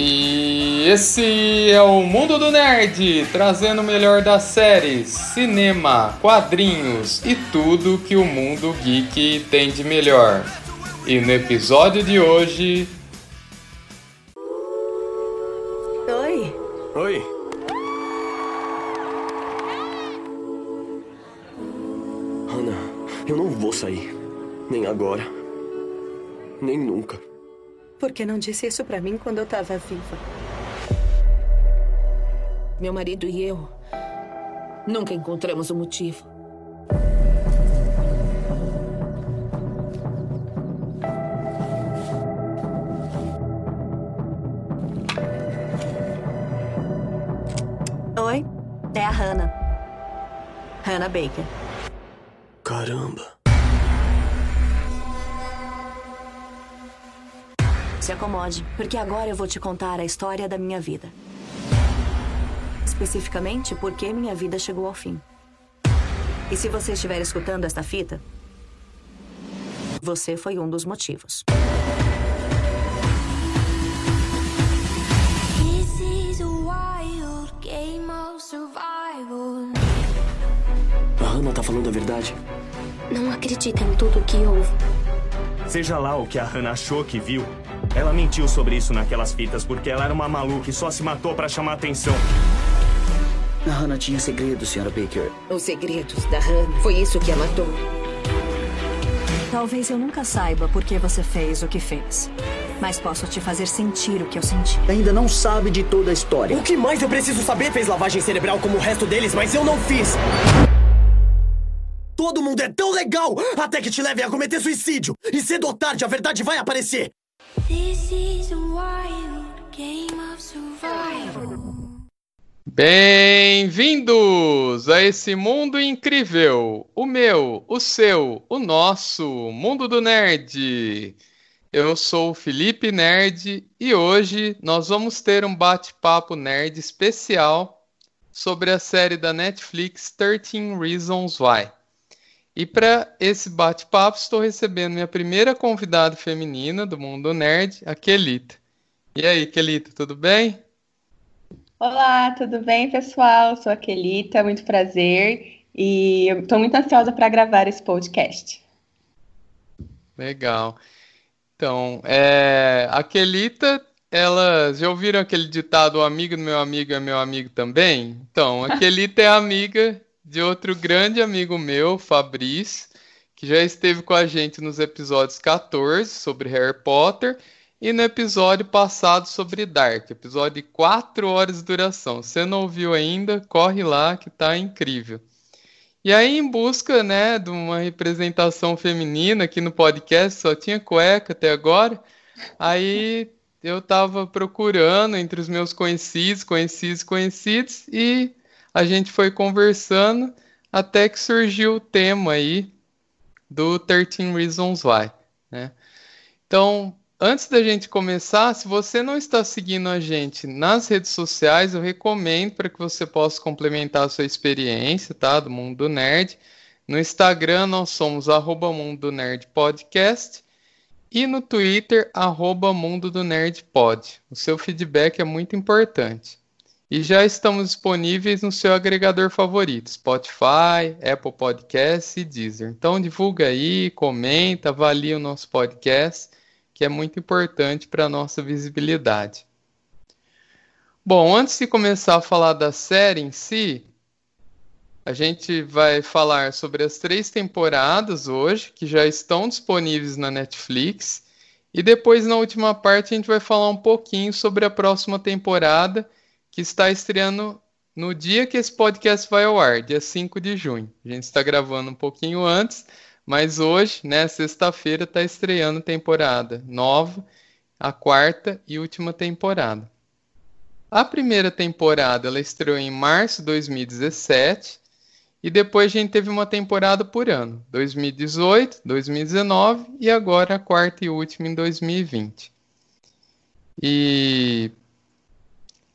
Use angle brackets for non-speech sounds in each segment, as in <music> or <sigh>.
E esse é o Mundo do Nerd, trazendo o melhor das séries, cinema, quadrinhos e tudo que o mundo geek tem de melhor. E no episódio de hoje. Oi. Oi. Ana, eu não vou sair. Nem agora. Nem nunca. Por que não disse isso pra mim quando eu tava viva? Meu marido e eu nunca encontramos o um motivo. Oi, é a Hannah. Hannah Baker. Caramba. Se acomode, porque agora eu vou te contar a história da minha vida. Especificamente por que minha vida chegou ao fim. E se você estiver escutando esta fita, você foi um dos motivos. A Hannah tá falando a verdade? Não acredita em tudo o que ouve. Seja lá o que a Hannah achou que viu, ela mentiu sobre isso naquelas fitas porque ela era uma maluca e só se matou para chamar atenção. A Hannah tinha segredos, Sra. Baker. Os segredos da Hannah. Foi isso que a matou. Talvez eu nunca saiba por que você fez o que fez. Mas posso te fazer sentir o que eu senti. Ainda não sabe de toda a história. O que mais eu preciso saber fez lavagem cerebral como o resto deles, mas eu não fiz. Todo mundo é tão legal até que te levem a cometer suicídio. E cedo ou tarde a verdade vai aparecer. Bem-vindos a esse mundo incrível, o meu, o seu, o nosso, mundo do nerd. Eu sou o Felipe Nerd e hoje nós vamos ter um bate-papo nerd especial sobre a série da Netflix 13 Reasons Why. E para esse bate-papo estou recebendo minha primeira convidada feminina do mundo nerd, a Kelita. E aí, Kelita, tudo bem? Olá, tudo bem, pessoal? Sou a Kelita, muito prazer. E estou muito ansiosa para gravar esse podcast. Legal. Então, é, a Kelita, ela já ouviram aquele ditado: o amigo do meu amigo é meu amigo também? Então, a Kelita é amiga de outro grande amigo meu, Fabrício, que já esteve com a gente nos episódios 14 sobre Harry Potter e no episódio passado sobre Dark, episódio de 4 horas de duração. Você não ouviu ainda, corre lá que tá incrível. E aí, em busca né, de uma representação feminina aqui no podcast, só tinha cueca até agora. Aí eu tava procurando entre os meus conhecidos, conhecidos, conhecidos, e a gente foi conversando até que surgiu o tema aí do 13 Reasons Why, né? Então, antes da gente começar, se você não está seguindo a gente nas redes sociais, eu recomendo para que você possa complementar a sua experiência, tá? Do Mundo do Nerd. No Instagram nós somos arroba Mundo do Nerd Podcast e no Twitter, arroba Mundo do Nerd Pod. O seu feedback é muito importante. E já estamos disponíveis no seu agregador favorito, Spotify, Apple Podcasts e Deezer. Então divulga aí, comenta, avalia o nosso podcast que é muito importante para a nossa visibilidade. Bom, antes de começar a falar da série em si, a gente vai falar sobre as três temporadas hoje, que já estão disponíveis na Netflix. E depois, na última parte, a gente vai falar um pouquinho sobre a próxima temporada, que está estreando no dia que esse podcast vai ao ar, dia 5 de junho. A gente está gravando um pouquinho antes, mas hoje, né, sexta-feira, está estreando temporada nova, a quarta e última temporada. A primeira temporada ela estreou em março de 2017 e depois a gente teve uma temporada por ano, 2018, 2019 e agora a quarta e última em 2020. E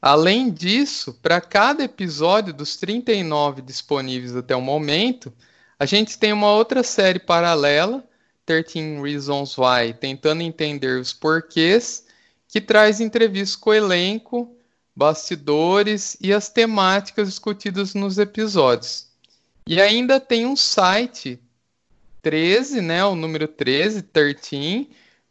além disso, para cada episódio dos 39 disponíveis até o momento, a gente tem uma outra série paralela, 13 Reasons Why, tentando entender os porquês, que traz entrevistas com o elenco, bastidores e as temáticas discutidas nos episódios. E ainda tem um site 13, né, o número 13, 13,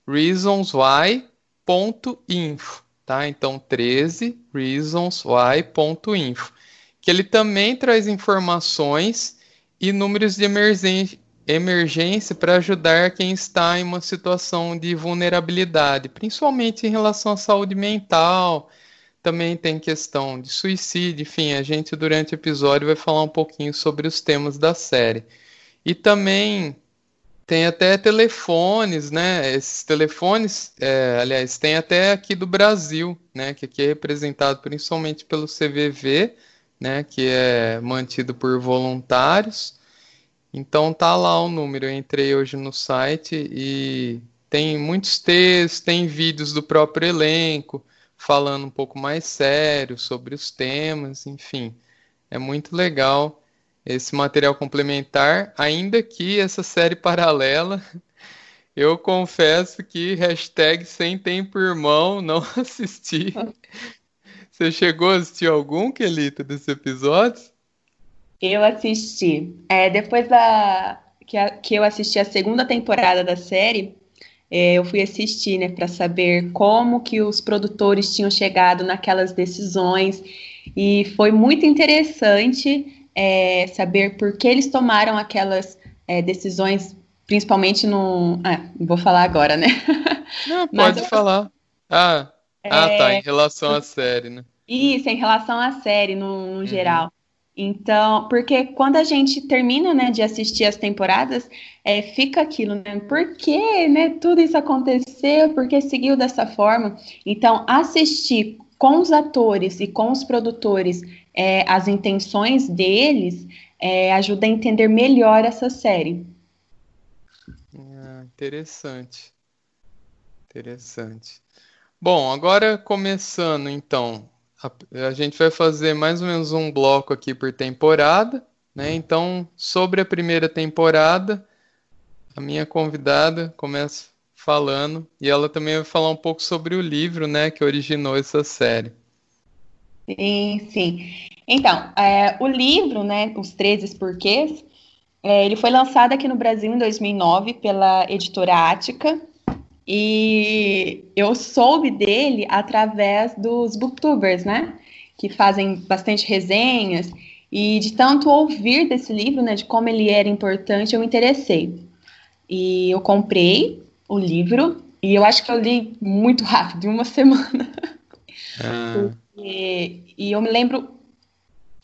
reasonswhy.info, tá? Então 13 reasonswhy.info, que ele também traz informações e números de emergência, para ajudar quem está em uma situação de vulnerabilidade, principalmente em relação à saúde mental. Também tem questão de suicídio, enfim, a gente durante o episódio vai falar um pouquinho sobre os temas da série. E também tem até telefones, né? Esses telefones, é, aliás, tem até aqui do Brasil, né? Que aqui é representado principalmente pelo CVV, né? Que é mantido por voluntários. Então tá lá o número. Eu entrei hoje no site e tem muitos textos, tem vídeos do próprio elenco falando um pouco mais sério sobre os temas, enfim. É muito legal esse material complementar, ainda que essa série paralela, <laughs> eu confesso que hashtag sem tempo irmão, <laughs> não assisti. Você chegou a assistir algum, Kelita, desses episódios? Eu assisti. É, depois da que, a, que eu assisti a segunda temporada da série, é, eu fui assistir, né, para saber como que os produtores tinham chegado naquelas decisões e foi muito interessante é, saber por que eles tomaram aquelas é, decisões, principalmente no, ah, vou falar agora, né? <laughs> Não, pode Mas, falar. Ah, ah, tá, em relação à série, né? Isso, em relação à série no, no uhum. geral. Então, porque quando a gente termina, né, de assistir as temporadas, é, fica aquilo, né? Por que, né, tudo isso aconteceu? Por que seguiu dessa forma? Então, assistir com os atores e com os produtores é, as intenções deles é, ajuda a entender melhor essa série. Ah, interessante. Interessante. Bom, agora começando então a, a gente vai fazer mais ou menos um bloco aqui por temporada, né? Então, sobre a primeira temporada, a minha convidada começa falando e ela também vai falar um pouco sobre o livro, né, que originou essa série. Sim, sim. Então, é, o livro, né, Os 13 Porquês, é, ele foi lançado aqui no Brasil em 2009 pela editora Ática, e eu soube dele através dos booktubers, né? Que fazem bastante resenhas. E de tanto ouvir desse livro, né, de como ele era importante, eu me interessei. E eu comprei o livro e eu acho que eu li muito <laughs> rápido, uma semana. Ah. E, e eu me lembro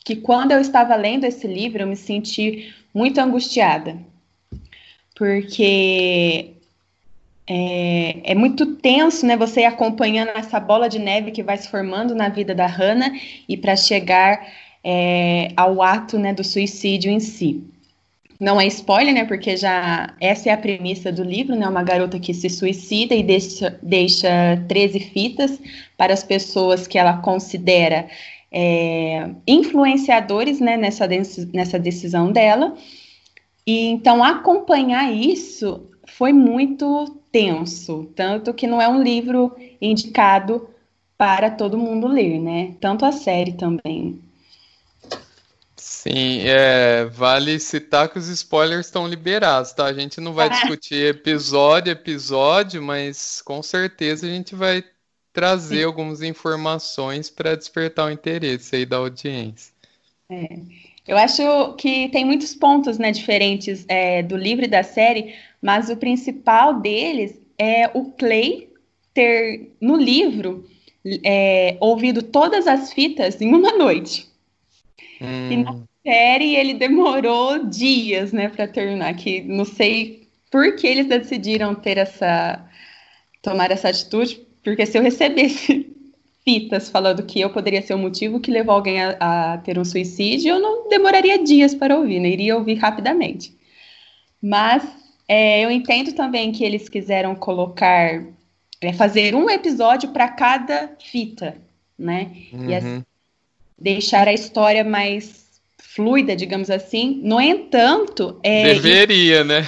que quando eu estava lendo esse livro, eu me senti muito angustiada. Porque é, é, muito tenso, né? Você acompanhando essa bola de neve que vai se formando na vida da Hannah e para chegar é, ao ato né, do suicídio em si. Não é spoiler, né? Porque já essa é a premissa do livro, né? Uma garota que se suicida e deixa, deixa 13 fitas para as pessoas que ela considera é, influenciadores né, nessa, nessa decisão dela. E então acompanhar isso foi muito tenso, tanto que não é um livro indicado para todo mundo ler, né? Tanto a série também. Sim, é, vale citar que os spoilers estão liberados, tá? A gente não vai ah. discutir episódio a episódio, mas com certeza a gente vai trazer Sim. algumas informações para despertar o interesse aí da audiência. É. Eu acho que tem muitos pontos né, diferentes é, do livro e da série, mas o principal deles é o Clay ter, no livro, é, ouvido todas as fitas em uma noite. Hum. E na. Série ele demorou dias, né, para terminar. Que não sei por que eles decidiram ter essa, tomar essa atitude, porque se eu recebesse <laughs> fitas falando que eu poderia ser o motivo que levou alguém a, a ter um suicídio, eu não demoraria dias para ouvir, né? Iria ouvir rapidamente. Mas é, eu entendo também que eles quiseram colocar, é, fazer um episódio para cada fita, né? Uhum. E assim, deixar a história mais fluida, digamos assim. No entanto, é, deveria, né?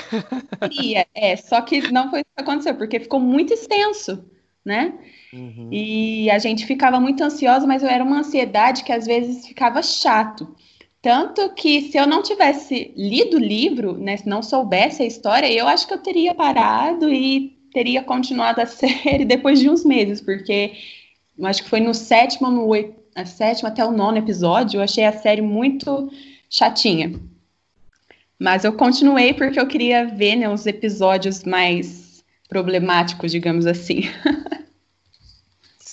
Deveria, é. Só que não foi isso que aconteceu, porque ficou muito extenso. né? Uhum. E a gente ficava muito ansiosa, mas era uma ansiedade que às vezes ficava chato. Tanto que se eu não tivesse lido o livro, né, se não soubesse a história, eu acho que eu teria parado e teria continuado a <laughs> série depois de uns meses, porque eu acho que foi no sétimo, no oito, a sétima até o nono episódio, eu achei a série muito chatinha. Mas eu continuei porque eu queria ver né, os episódios mais problemáticos, digamos assim.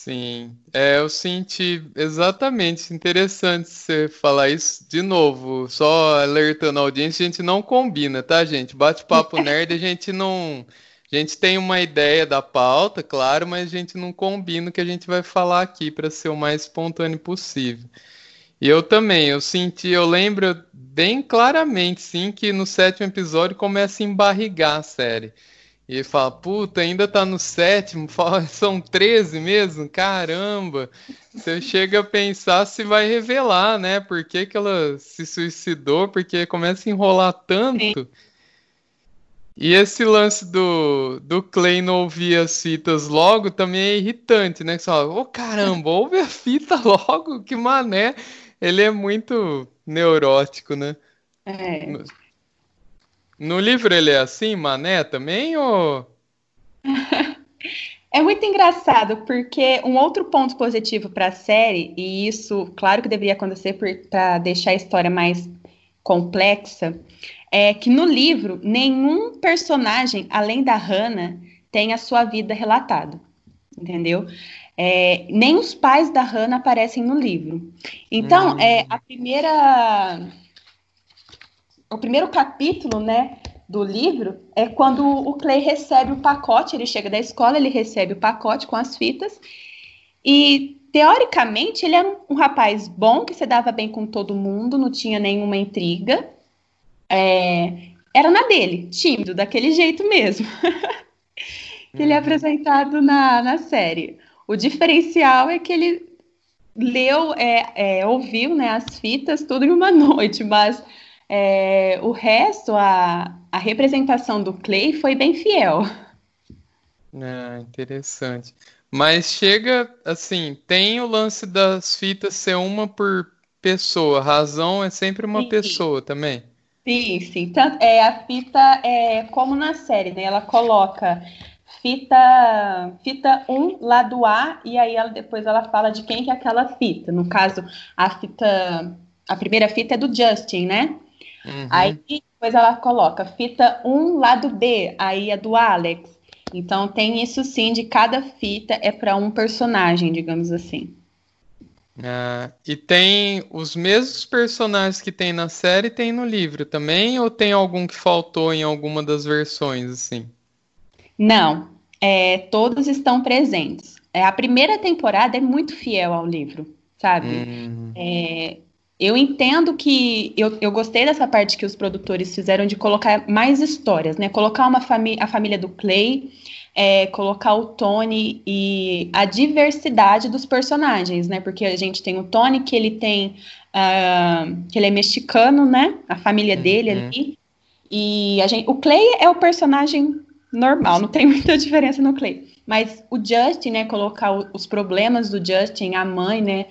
Sim, é, eu senti exatamente interessante você falar isso de novo. Só alertando a audiência, a gente não combina, tá, gente? Bate-papo <laughs> nerd, a gente não. A gente tem uma ideia da pauta, claro, mas a gente não combina o que a gente vai falar aqui para ser o mais espontâneo possível. E eu também, eu senti, eu lembro bem claramente, sim, que no sétimo episódio começa a embarrigar a série. E fala, puta, ainda tá no sétimo, <laughs> são 13 mesmo? Caramba! Você chega a pensar se vai revelar, né? Por que, que ela se suicidou, porque começa a enrolar tanto. Sim. E esse lance do, do Clay não ouvir as fitas logo também é irritante, né? Você fala, ô oh, caramba, ouve a fita <laughs> logo, que mané. Ele é muito neurótico, né? É. No livro ele é assim, Mané, também, ou... <laughs> É muito engraçado, porque um outro ponto positivo para a série, e isso, claro que deveria acontecer para deixar a história mais complexa, é que no livro nenhum personagem, além da Hannah, tem a sua vida relatada, entendeu? É, nem os pais da Hannah aparecem no livro. Então, hum. é a primeira o primeiro capítulo, né, do livro é quando o Clay recebe o pacote, ele chega da escola, ele recebe o pacote com as fitas e teoricamente ele era um, um rapaz bom que se dava bem com todo mundo, não tinha nenhuma intriga, é, era na dele, tímido, daquele jeito mesmo. <laughs> que ele é uhum. apresentado na, na série. O diferencial é que ele leu, é, é, ouviu né, as fitas tudo em uma <laughs> noite, mas é, o resto, a, a representação do Clay foi bem fiel. Ah, interessante. Mas chega, assim, tem o lance das fitas ser uma por pessoa. A razão é sempre uma sim, pessoa também. Sim, sim. Tanto, é, a fita é como na série, né? Ela coloca fita fita 1, um, lado A, e aí ela, depois ela fala de quem que é aquela fita. No caso, a fita. A primeira fita é do Justin, né? Uhum. Aí depois ela coloca fita 1, lado B, aí é do Alex. Então tem isso sim, de cada fita é para um personagem, digamos assim. Ah, e tem os mesmos personagens que tem na série, tem no livro também, ou tem algum que faltou em alguma das versões, assim? Não, é, todos estão presentes. É, a primeira temporada é muito fiel ao livro, sabe? Uhum. É, eu entendo que eu, eu gostei dessa parte que os produtores fizeram de colocar mais histórias, né? Colocar uma família, a família do Clay, é, colocar o Tony e a diversidade dos personagens, né? Porque a gente tem o Tony que ele tem uh, que ele é mexicano, né? A família uhum. dele ali. E a gente, o Clay é o personagem normal, não tem <laughs> muita diferença no Clay. Mas o Justin, né? Colocar os problemas do Justin, a mãe, né?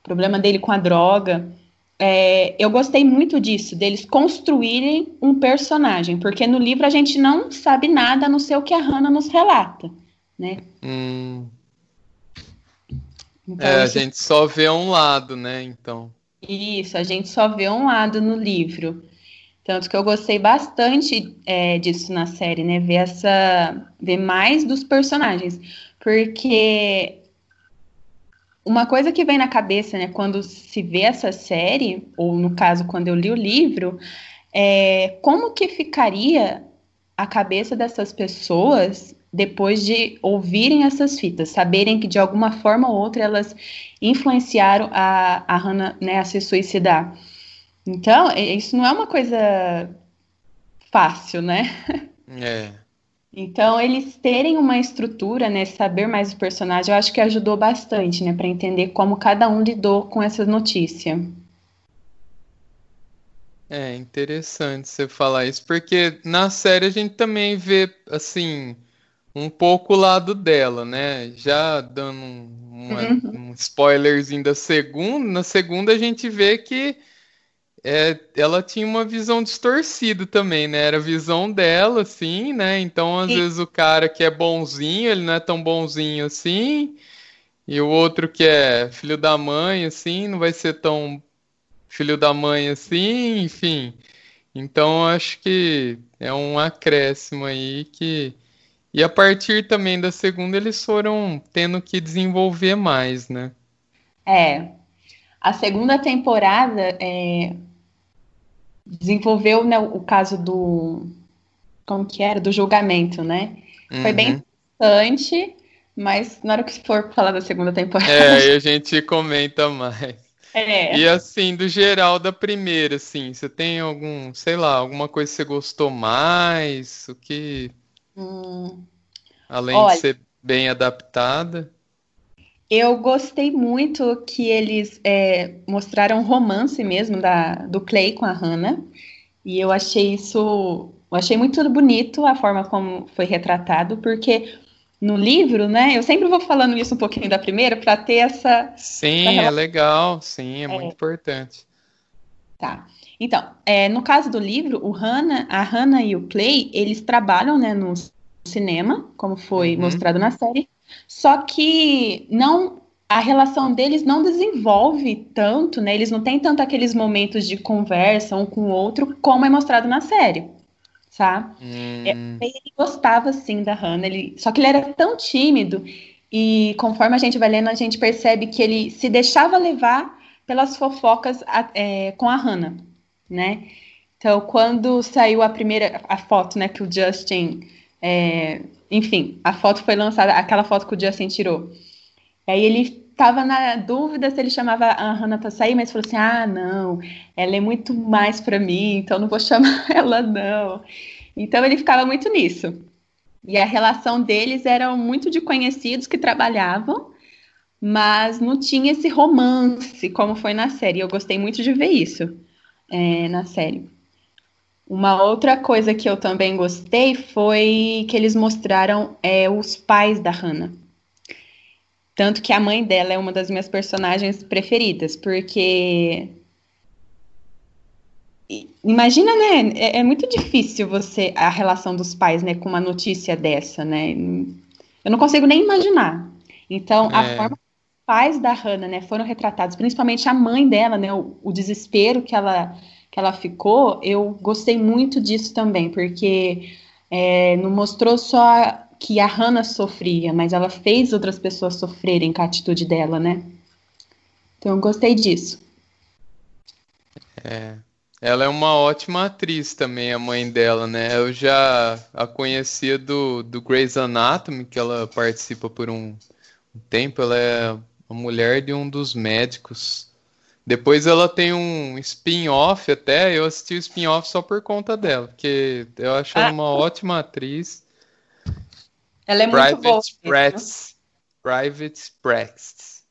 O problema dele com a droga é, eu gostei muito disso, deles construírem um personagem, porque no livro a gente não sabe nada a não ser o que a Hannah nos relata, né? Hum. Então, é, a gente só vê um lado, né? Então. Isso, a gente só vê um lado no livro. Tanto que eu gostei bastante é, disso na série, né? Ver essa. ver mais dos personagens. Porque uma coisa que vem na cabeça, né, quando se vê essa série, ou no caso, quando eu li o livro, é como que ficaria a cabeça dessas pessoas depois de ouvirem essas fitas, saberem que de alguma forma ou outra elas influenciaram a, a Hannah né, a se suicidar. Então, isso não é uma coisa fácil, né? É. Então, eles terem uma estrutura, né, saber mais o personagem, eu acho que ajudou bastante, né, para entender como cada um lidou com essa notícia. É interessante você falar isso, porque na série a gente também vê, assim, um pouco o lado dela, né? Já dando uma, uhum. um spoilerzinho da segunda, na segunda a gente vê que é, ela tinha uma visão distorcida também, né? Era a visão dela, assim, né? Então, às e... vezes, o cara que é bonzinho, ele não é tão bonzinho assim. E o outro que é filho da mãe, assim, não vai ser tão filho da mãe assim, enfim. Então, acho que é um acréscimo aí que. E a partir também da segunda, eles foram tendo que desenvolver mais, né? É. A segunda temporada, é, desenvolveu né, o caso do. Como que era? Do julgamento, né? Uhum. Foi bem uhum. interessante, mas na hora que for falar da segunda temporada. É, aí a <laughs> gente comenta mais. É. E assim, do geral da primeira, assim, você tem algum, sei lá, alguma coisa que você gostou mais? O que. Hum. Além Olha, de ser bem adaptada. Eu gostei muito que eles é, mostraram romance mesmo da, do Clay com a Hannah. E eu achei isso. Eu achei muito bonito a forma como foi retratado, porque no livro, né? Eu sempre vou falando isso um pouquinho da primeira para ter essa. Sim, é legal, sim, é, é, muito importante. Tá. Então, é, no caso do livro, o Hannah, a Hannah e o Clay, eles trabalham né, no cinema, como foi uhum. mostrado na série, só que não a relação deles não desenvolve tanto, né? Eles não têm tanto aqueles momentos de conversa um com o outro como é mostrado na série, tá? Hum. É, ele gostava sim da Hannah, ele, só que ele era tão tímido e conforme a gente vai lendo a gente percebe que ele se deixava levar pelas fofocas é, com a Hannah, né? Então quando saiu a primeira a foto, né, que o Justin é, enfim, a foto foi lançada, aquela foto que o Justin tirou. Aí ele estava na dúvida se ele chamava a Hannah sair, mas falou assim: ah, não, ela é muito mais para mim, então não vou <laughs> chamar ela, não. Então ele ficava muito nisso. E a relação deles era muito de conhecidos que trabalhavam, mas não tinha esse romance como foi na série. Eu gostei muito de ver isso é, na série. Uma outra coisa que eu também gostei foi que eles mostraram é, os pais da Hannah. Tanto que a mãe dela é uma das minhas personagens preferidas, porque. Imagina, né? É, é, muito difícil você. a relação dos pais, né, com uma notícia dessa, né? Eu não consigo nem imaginar. Então, é. a forma que os pais da Hannah, né, foram retratados, principalmente a mãe dela, né? O, o desespero que ela que ela ficou, eu gostei muito disso também, porque é, não mostrou só que a Hannah sofria, mas ela fez outras pessoas sofrerem com a atitude dela, né? Então eu gostei disso. É. Ela é uma ótima atriz também, a mãe dela, né? Eu já a conhecia do, do Grey's Anatomy, que ela participa por um, um tempo. Ela é a mulher de um dos médicos depois ela tem um spin-off até, eu assisti o spin-off só por conta dela, porque eu acho ela ah. uma ótima atriz. Ela é Private muito boa. Practice, Private Practice.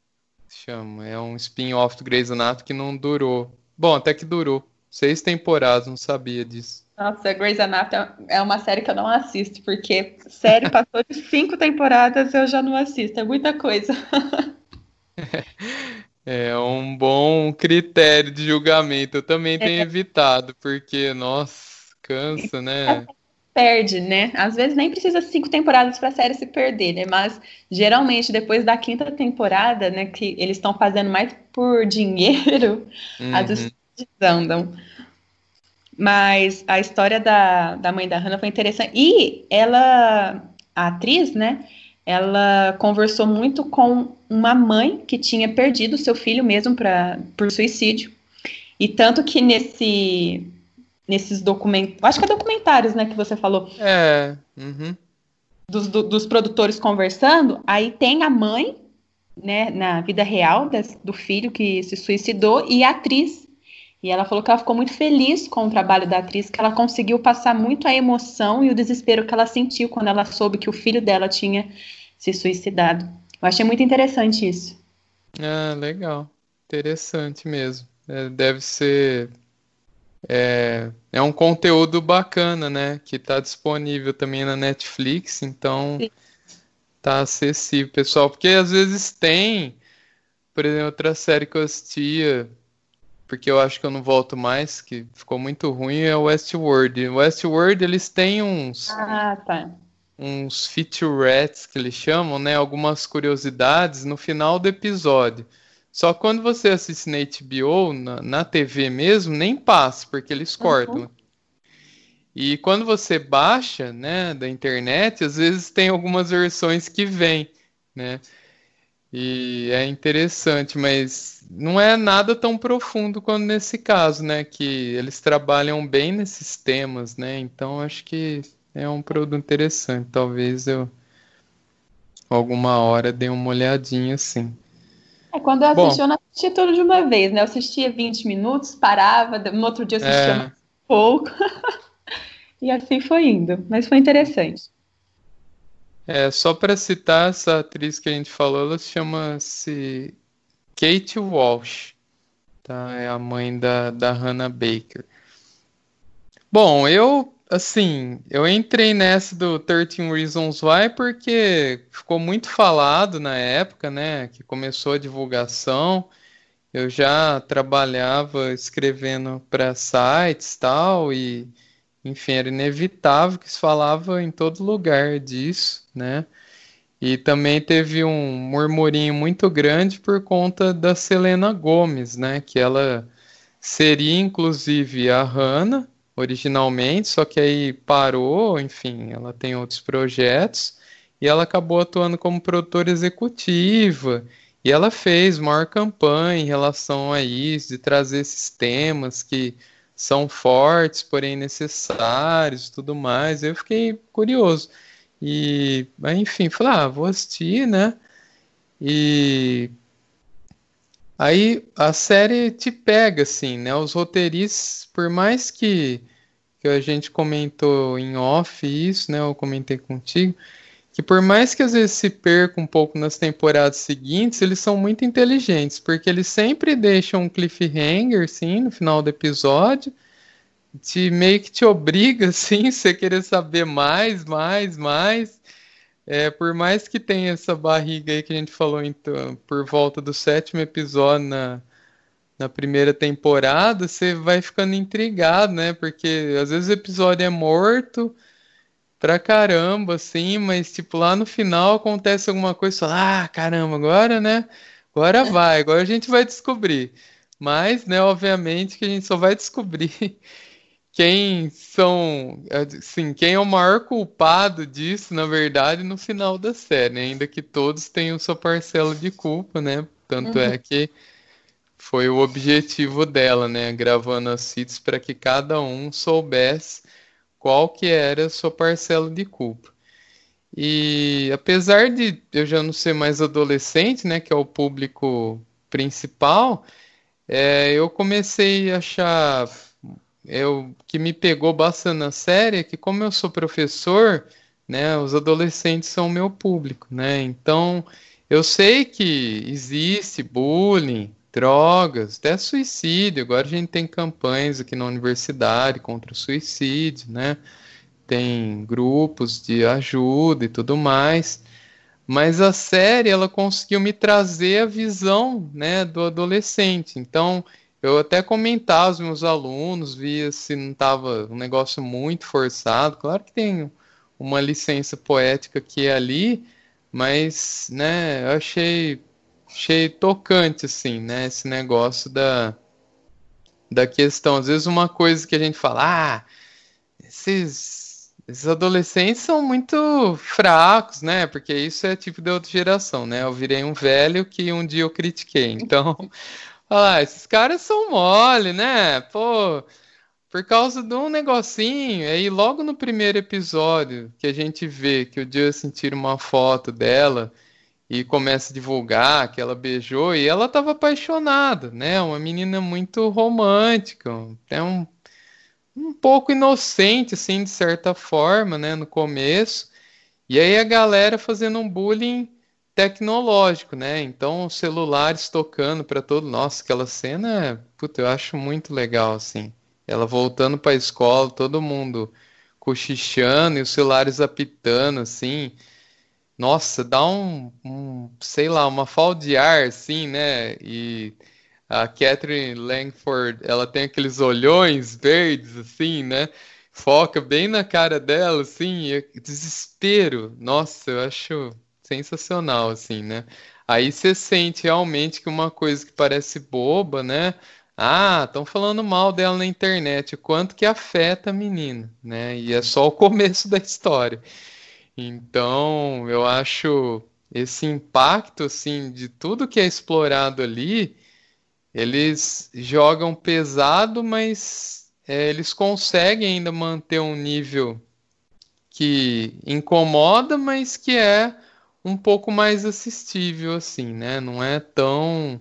Chama, é um spin-off do Grey's Anatomy que não durou. Bom, até que durou. Seis temporadas, não sabia disso. Nossa, Grey's Anatomy é uma série que eu não assisto, porque série <laughs> passou de cinco temporadas eu já não assisto, é muita coisa. <laughs> É um bom critério de julgamento. Eu também tenho é. evitado, porque, nossa, cansa, né? Perde, né? Às vezes nem precisa cinco temporadas para a série se perder, né? Mas geralmente depois da quinta temporada, né, que eles estão fazendo mais por dinheiro, uhum. as histórias andam. Mas a história da, da mãe da Hannah foi interessante. E ela, a atriz, né? Ela conversou muito com uma mãe que tinha perdido seu filho mesmo pra, por suicídio. E tanto que nesse nesses documentos, acho que é documentários, né, que você falou. É. Uhum. Dos, do, dos produtores conversando, aí tem a mãe, né, na vida real des, do filho que se suicidou e a atriz. E ela falou que ela ficou muito feliz com o trabalho da atriz, que ela conseguiu passar muito a emoção e o desespero que ela sentiu quando ela soube que o filho dela tinha se suicidado. Eu achei muito interessante isso. Ah, legal. Interessante mesmo. É, deve ser é, é um conteúdo bacana, né? Que está disponível também na Netflix, então Sim. tá acessível, pessoal. Porque às vezes tem, por exemplo, outra série que eu assistia, porque eu acho que eu não volto mais, que ficou muito ruim, é o Westworld. O Westworld, eles têm uns. Ah, tá. Uns featurettes que eles chamam, né? Algumas curiosidades no final do episódio. Só quando você assiste na HBO, na, na TV mesmo, nem passa, porque eles cortam. Uhum. E quando você baixa, né, da internet, às vezes tem algumas versões que vêm, né? E é interessante, mas não é nada tão profundo quanto nesse caso, né? Que eles trabalham bem nesses temas, né? Então acho que é um produto interessante. Talvez eu alguma hora dê uma olhadinha assim. É, quando eu assisti, Bom, eu não assisti tudo de uma vez, né? Eu assistia 20 minutos, parava, no outro dia assistia é... um pouco. <laughs> e assim foi indo. Mas foi interessante. É, só para citar essa atriz que a gente falou, ela chama-se Kate Walsh. Tá? É a mãe da, da Hannah Baker. Bom, eu assim, eu entrei nessa do 13 Reasons Why porque ficou muito falado na época, né, que começou a divulgação. Eu já trabalhava escrevendo para sites tal e, enfim, era inevitável que se falava em todo lugar disso, né? E também teve um murmurinho muito grande por conta da Selena Gomes, né? Que ela seria inclusive a Hannah originalmente, só que aí parou, enfim, ela tem outros projetos e ela acabou atuando como produtora executiva e ela fez maior campanha em relação a isso, de trazer esses temas que são fortes, porém necessários, tudo mais. Eu fiquei curioso. E, enfim, falei, ah, vou assistir, né? E Aí a série te pega, assim, né? Os roteiristas, por mais que, que a gente comentou em off isso, né? Eu comentei contigo, que por mais que às vezes se perca um pouco nas temporadas seguintes, eles são muito inteligentes, porque eles sempre deixam um cliffhanger, assim, no final do episódio, te meio que te obriga, <laughs> assim, você querer saber mais, mais, mais. É, por mais que tenha essa barriga aí que a gente falou então, por volta do sétimo episódio na, na primeira temporada, você vai ficando intrigado, né? Porque às vezes o episódio é morto pra caramba, assim, mas tipo lá no final acontece alguma coisa, e fala, ah, caramba, agora, né? Agora <laughs> vai, agora a gente vai descobrir. Mas, né, obviamente que a gente só vai descobrir quem são, assim, quem é o maior culpado disso, na verdade, no final da série, né? ainda que todos tenham sua parcela de culpa, né? Tanto é uhum. é que foi o objetivo dela, né? Gravando as citas para que cada um soubesse qual que era a sua parcela de culpa. E apesar de eu já não ser mais adolescente, né, que é o público principal, é, eu comecei a achar eu, que me pegou bastante na série é que como eu sou professor, né, os adolescentes são o meu público, né? Então, eu sei que existe bullying, drogas, até suicídio. Agora a gente tem campanhas aqui na universidade contra o suicídio, né? Tem grupos de ajuda e tudo mais. Mas a série ela conseguiu me trazer a visão, né, do adolescente. Então, eu até comentava aos meus alunos, via se não estava um negócio muito forçado. Claro que tem uma licença poética aqui e ali, mas, né, eu achei, achei tocante, assim, né, esse negócio da, da questão. Às vezes uma coisa que a gente fala, ah, esses, esses adolescentes são muito fracos, né, porque isso é tipo de outra geração, né, eu virei um velho que um dia eu critiquei, então... Ah, esses caras são mole, né? Pô, por causa de um negocinho. Aí logo no primeiro episódio que a gente vê que o Justin tira uma foto dela e começa a divulgar que ela beijou e ela estava apaixonada, né? Uma menina muito romântica, até um, um pouco inocente, assim, de certa forma, né? No começo. E aí a galera fazendo um bullying tecnológico, né? Então, celulares tocando para todo. Nossa, aquela cena, puta, eu acho muito legal, assim. ela voltando para a escola, todo mundo cochichando e os celulares apitando, assim. Nossa, dá um, um, sei lá, uma falta de ar, assim, né? E a Catherine Langford, ela tem aqueles olhões verdes, assim, né? Foca bem na cara dela, assim, desespero. Nossa, eu acho sensacional, assim, né? Aí você sente realmente que uma coisa que parece boba, né? Ah, estão falando mal dela na internet, quanto que afeta a menina, né? E é só o <laughs> começo da história. Então, eu acho esse impacto, assim, de tudo que é explorado ali, eles jogam pesado, mas é, eles conseguem ainda manter um nível que incomoda, mas que é um pouco mais assistível, assim, né? Não é tão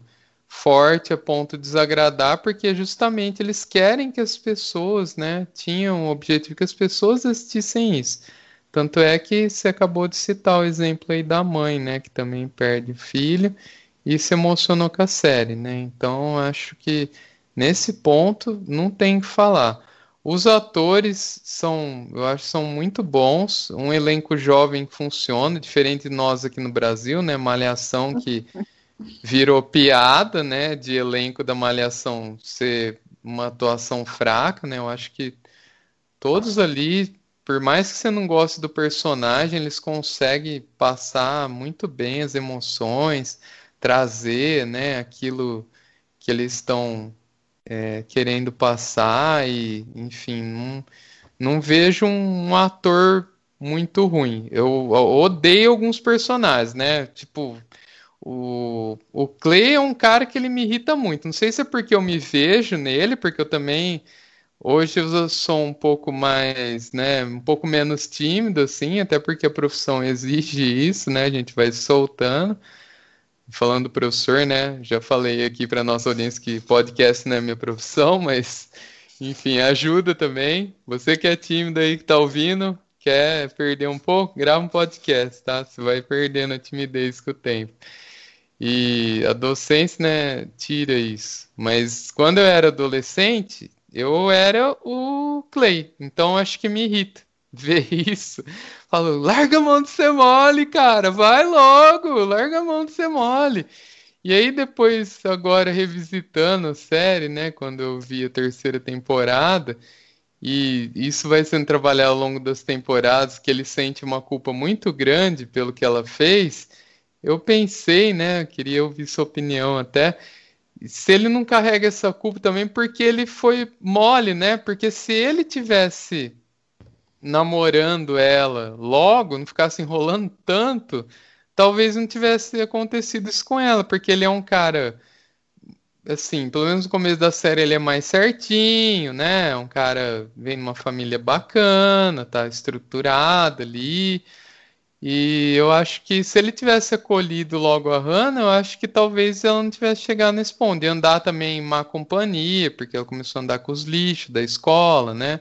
forte a ponto de desagradar, porque justamente eles querem que as pessoas, né, tinham o objetivo que as pessoas assistissem isso. Tanto é que você acabou de citar o exemplo aí da mãe, né, que também perde o filho e se emocionou com a série, né? Então acho que nesse ponto não tem que falar. Os atores são, eu acho, são muito bons. Um elenco jovem que funciona, diferente de nós aqui no Brasil, né? Malhação que <laughs> virou piada, né? De elenco da Malhação ser uma atuação fraca, né? Eu acho que todos ali, por mais que você não goste do personagem, eles conseguem passar muito bem as emoções, trazer, né? Aquilo que eles estão é, querendo passar e, enfim, não, não vejo um, ator muito ruim. Eu, eu odeio alguns personagens, né? Tipo, o, o Clay é um cara que ele me irrita muito. Não sei se é porque eu me vejo nele, porque eu também hoje eu sou um pouco mais, né, um pouco menos tímido assim, até porque a profissão exige isso, né? A gente vai soltando falando do professor, né? Já falei aqui para nossa audiência que podcast não é minha profissão, <laughs> mas enfim, ajuda também. Você que é tímido aí que tá ouvindo, quer perder um pouco, grava um podcast, tá? Você vai perdendo a timidez com o tempo. E a docência, né, tira isso. Mas quando eu era adolescente, eu era o Clay, então acho que me irrita ver isso. Falo, larga a mão de ser mole, cara, vai logo, larga a mão de ser mole. E aí depois, agora revisitando a série, né, quando eu vi a terceira temporada, e isso vai sendo trabalhado ao longo das temporadas, que ele sente uma culpa muito grande pelo que ela fez, eu pensei, né, queria ouvir sua opinião até, se ele não carrega essa culpa também porque ele foi mole, né? Porque se ele tivesse namorando ela logo, não ficasse enrolando tanto, talvez não tivesse acontecido isso com ela, porque ele é um cara assim, pelo menos no começo da série ele é mais certinho, né? Um cara vem de uma família bacana, tá estruturado ali. E eu acho que se ele tivesse acolhido logo a Hannah, eu acho que talvez ela não tivesse chegado nesse ponto. E andar também em má companhia, porque ela começou a andar com os lixos da escola, né?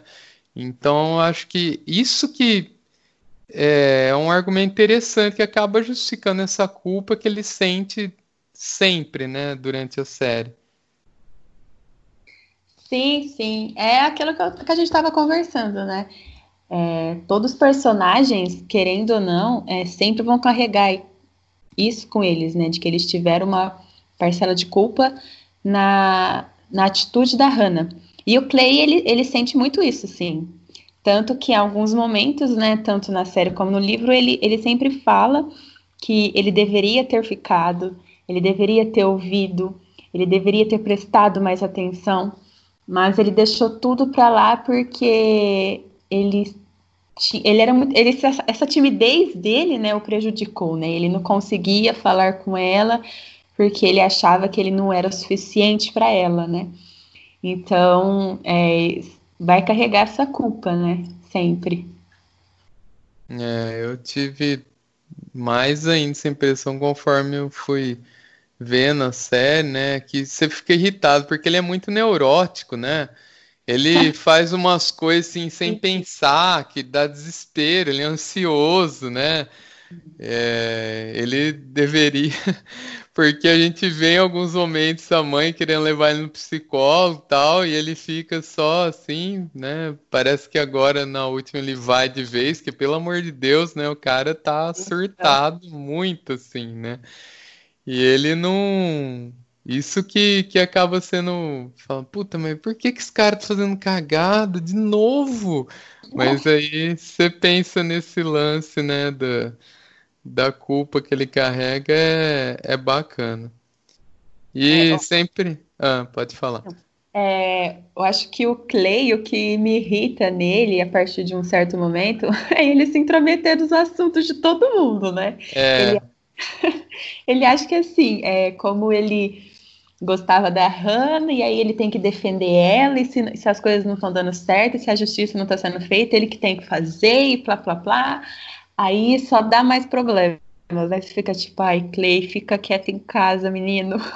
Então, acho que isso que é um argumento interessante que acaba justificando essa culpa que ele sente sempre, né, durante a série. Sim, sim. É aquilo que, que a gente estava conversando, né? É, todos os personagens, querendo ou não, é, sempre vão carregar isso com eles, né? De que eles tiveram uma parcela de culpa na, na atitude da Hannah. E o Clay, ele, ele sente muito isso, sim. Tanto que em alguns momentos, né, tanto na série como no livro, ele, ele sempre fala que ele deveria ter ficado, ele deveria ter ouvido, ele deveria ter prestado mais atenção, mas ele deixou tudo para lá porque ele ele era muito, ele, essa timidez dele, né, o prejudicou, né? Ele não conseguia falar com ela porque ele achava que ele não era o suficiente para ela, né? Então, é, vai carregar essa culpa, né? Sempre. É, eu tive mais ainda essa impressão conforme eu fui vendo a série, né? Que você fica irritado, porque ele é muito neurótico, né? Ele <laughs> faz umas coisas assim sem pensar, que dá desespero, ele é ansioso, né? É, ele deveria, porque a gente vê em alguns momentos a mãe querendo levar ele no psicólogo e tal, e ele fica só assim, né? Parece que agora na última ele vai de vez, que pelo amor de Deus, né? O cara tá surtado muito, assim, né? E ele não. Isso que, que acaba sendo. Fala, puta, mas por que, que esse cara tá fazendo cagada de novo? Mas aí você pensa nesse lance, né, da, da culpa que ele carrega, é, é bacana. E É, sempre. Ah, pode falar. É, eu acho que o Clay, o que me irrita nele a partir de um certo momento, <laughs> é ele se intrometer nos assuntos de todo mundo, né? É, Ele, <laughs> ele acha que assim, é como ele gostava da Hannah, e aí ele tem que defender ela, e se, se as coisas não estão dando certo, e se a justiça não está sendo feita, ele que tem que fazer, e plá, plá, plá. Aí só dá mais problemas. Aí você fica tipo, ai, Clay, fica quieto em casa, menino. <laughs>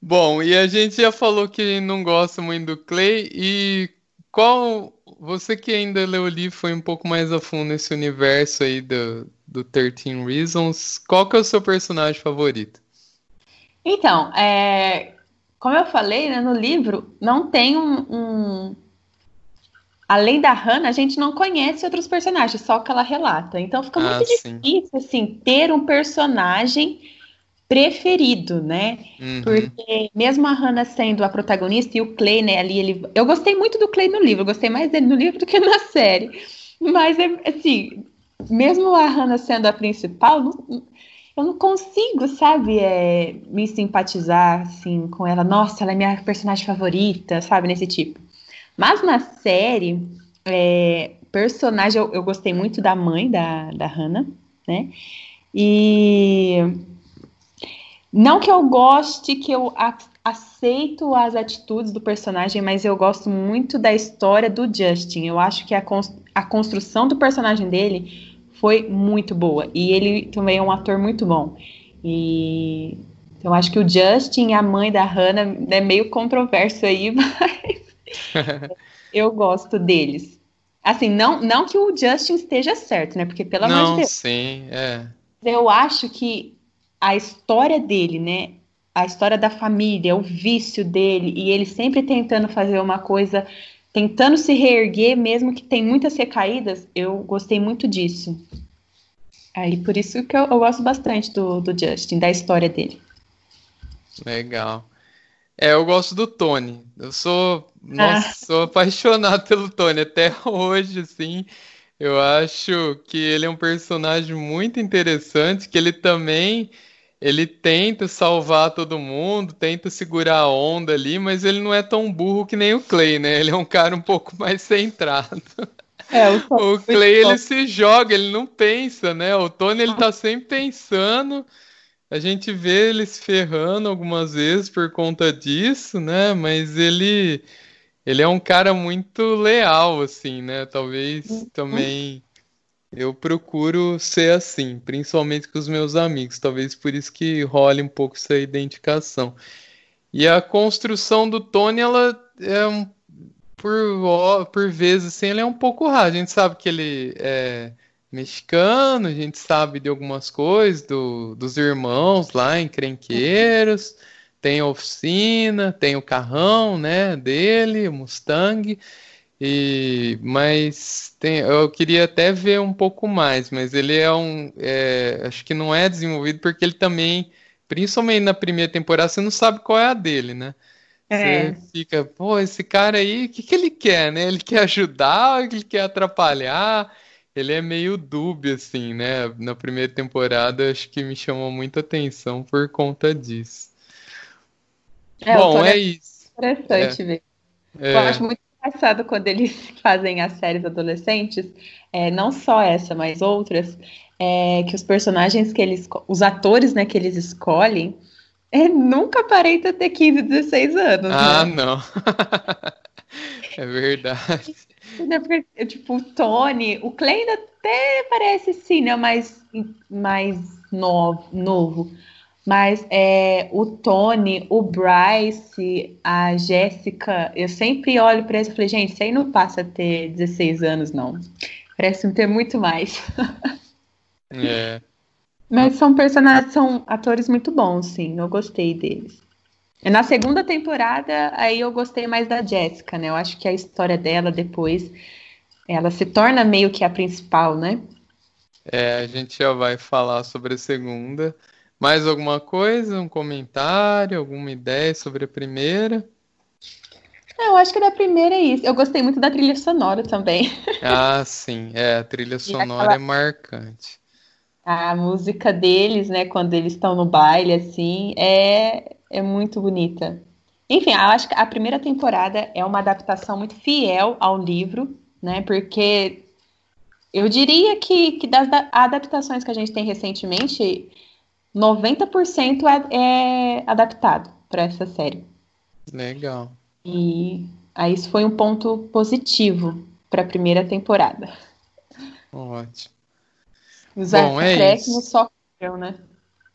Bom, e a gente já falou que não gosta muito do Clay, e qual. Você que ainda leu o livro foi um pouco mais a fundo nesse universo aí do, do 13 Reasons, qual que é o seu personagem favorito? Então, é, como eu falei, né, no livro, não tem um, um- Além da Hannah, a gente não conhece outros personagens, só que ela relata. Então fica Ah, muito sim. difícil, assim, ter um personagem preferido, né? Uhum. Porque mesmo a Hannah sendo a protagonista e o Clay, né, ali, ele... Eu gostei muito do Clay no livro, gostei mais dele no livro do que na série. Mas, é, assim, mesmo a Hannah sendo a principal, não- eu não consigo, sabe, é, me simpatizar, assim, com ela. Nossa, ela é minha personagem favorita, sabe, nesse tipo. Mas na série, é, personagem, eu, eu gostei muito da mãe da, da Hannah, né? E não que eu goste, que eu a- aceito as atitudes do personagem, mas eu gosto muito da história do Justin. Eu acho que a, a construção do personagem dele foi muito boa. E ele também é um ator muito bom. E então, eu acho que o Justin e a mãe da Hannah é meio controverso aí, <laughs> mas eu gosto deles. Assim, não, não que o Justin esteja certo, né? Porque, pelo amor de Deus, sim, é. eu acho que a história dele, né? A história da família, o vício dele, e ele sempre tentando fazer uma coisa, tentando se reerguer, mesmo que tem muitas recaídas, eu gostei muito disso. Aí, por isso que eu, eu gosto bastante do, do Justin, da história dele. Legal. É, eu gosto do Tony. Eu sou, nossa, Ah. sou apaixonado pelo Tony até <laughs> hoje, assim. Eu acho que ele é um personagem muito interessante, que ele também ele tenta salvar todo mundo, tenta segurar a onda ali, mas ele não é tão burro que nem o Clay, né? Ele é um cara um pouco <laughs> mais centrado. É, O Clay, ele se joga, ele não pensa, né? O Tony, ele tá sempre pensando. A gente vê ele se ferrando algumas vezes por conta disso, né? Mas ele ele é um cara muito leal, assim, né? Talvez também eu procuro ser assim, principalmente com os meus amigos. Talvez por isso que role um pouco essa identificação. E a construção do Tony, ela é um, por, por vezes, assim, ele é um pouco raro. A gente sabe que ele é mexicano, a gente sabe de algumas coisas do, dos irmãos lá encrenqueiros, tem a oficina, tem o carrão, né, dele, o Mustang, e, mas tem, eu queria até ver um pouco mais, mas ele é um, é, acho que não é desenvolvido porque ele também, principalmente na primeira temporada, você não sabe qual é a dele, né? É. Você fica, pô, esse cara aí, o que que ele quer, né? Ele quer ajudar ou ele quer atrapalhar? Ele é meio dúbio, assim, né? Na primeira temporada, acho que me chamou muita atenção por conta disso. É, Bom, é é isso. interessante ver. É, Eu acho muito engraçado quando eles <laughs> fazem as séries adolescentes, é, não só essa, mas outras, é, que os personagens que eles, os atores, né, que eles escolhem, é, nunca aparenta ter 15, 16 anos, Ah, né? não. <laughs> É verdade. Né, porque, tipo, o Tony, o Clay ainda até parece sim, né, mais, mais novo, novo. Mas é, o Tony, o Bryce, a Jéssica, eu sempre olho para eles e falei, gente, isso aí não passa a ter 16 anos, não. Parece ter muito mais. <laughs> É. Mas são personagens, são atores muito bons, sim. Eu gostei deles. Na segunda temporada, aí eu gostei mais da Jessica, né? Eu acho que a história dela depois, ela se torna meio que a principal, né? É, a gente já vai falar sobre a segunda. Mais alguma coisa? Um comentário? Alguma ideia sobre a primeira? Eu acho que da primeira é isso. Eu gostei muito da trilha sonora também. <laughs> Ah, sim. É, a trilha sonora aquela... é marcante. A música deles, né, quando eles estão no baile, assim, é, é muito bonita. Enfim, eu acho que a primeira temporada é uma adaptação muito fiel ao livro, né, porque eu diria que, que das adaptações que a gente tem recentemente, 90% é, é adaptado para essa série. Legal. E aí isso foi um ponto positivo para a primeira temporada. Ótimo. Os Bom, é só né?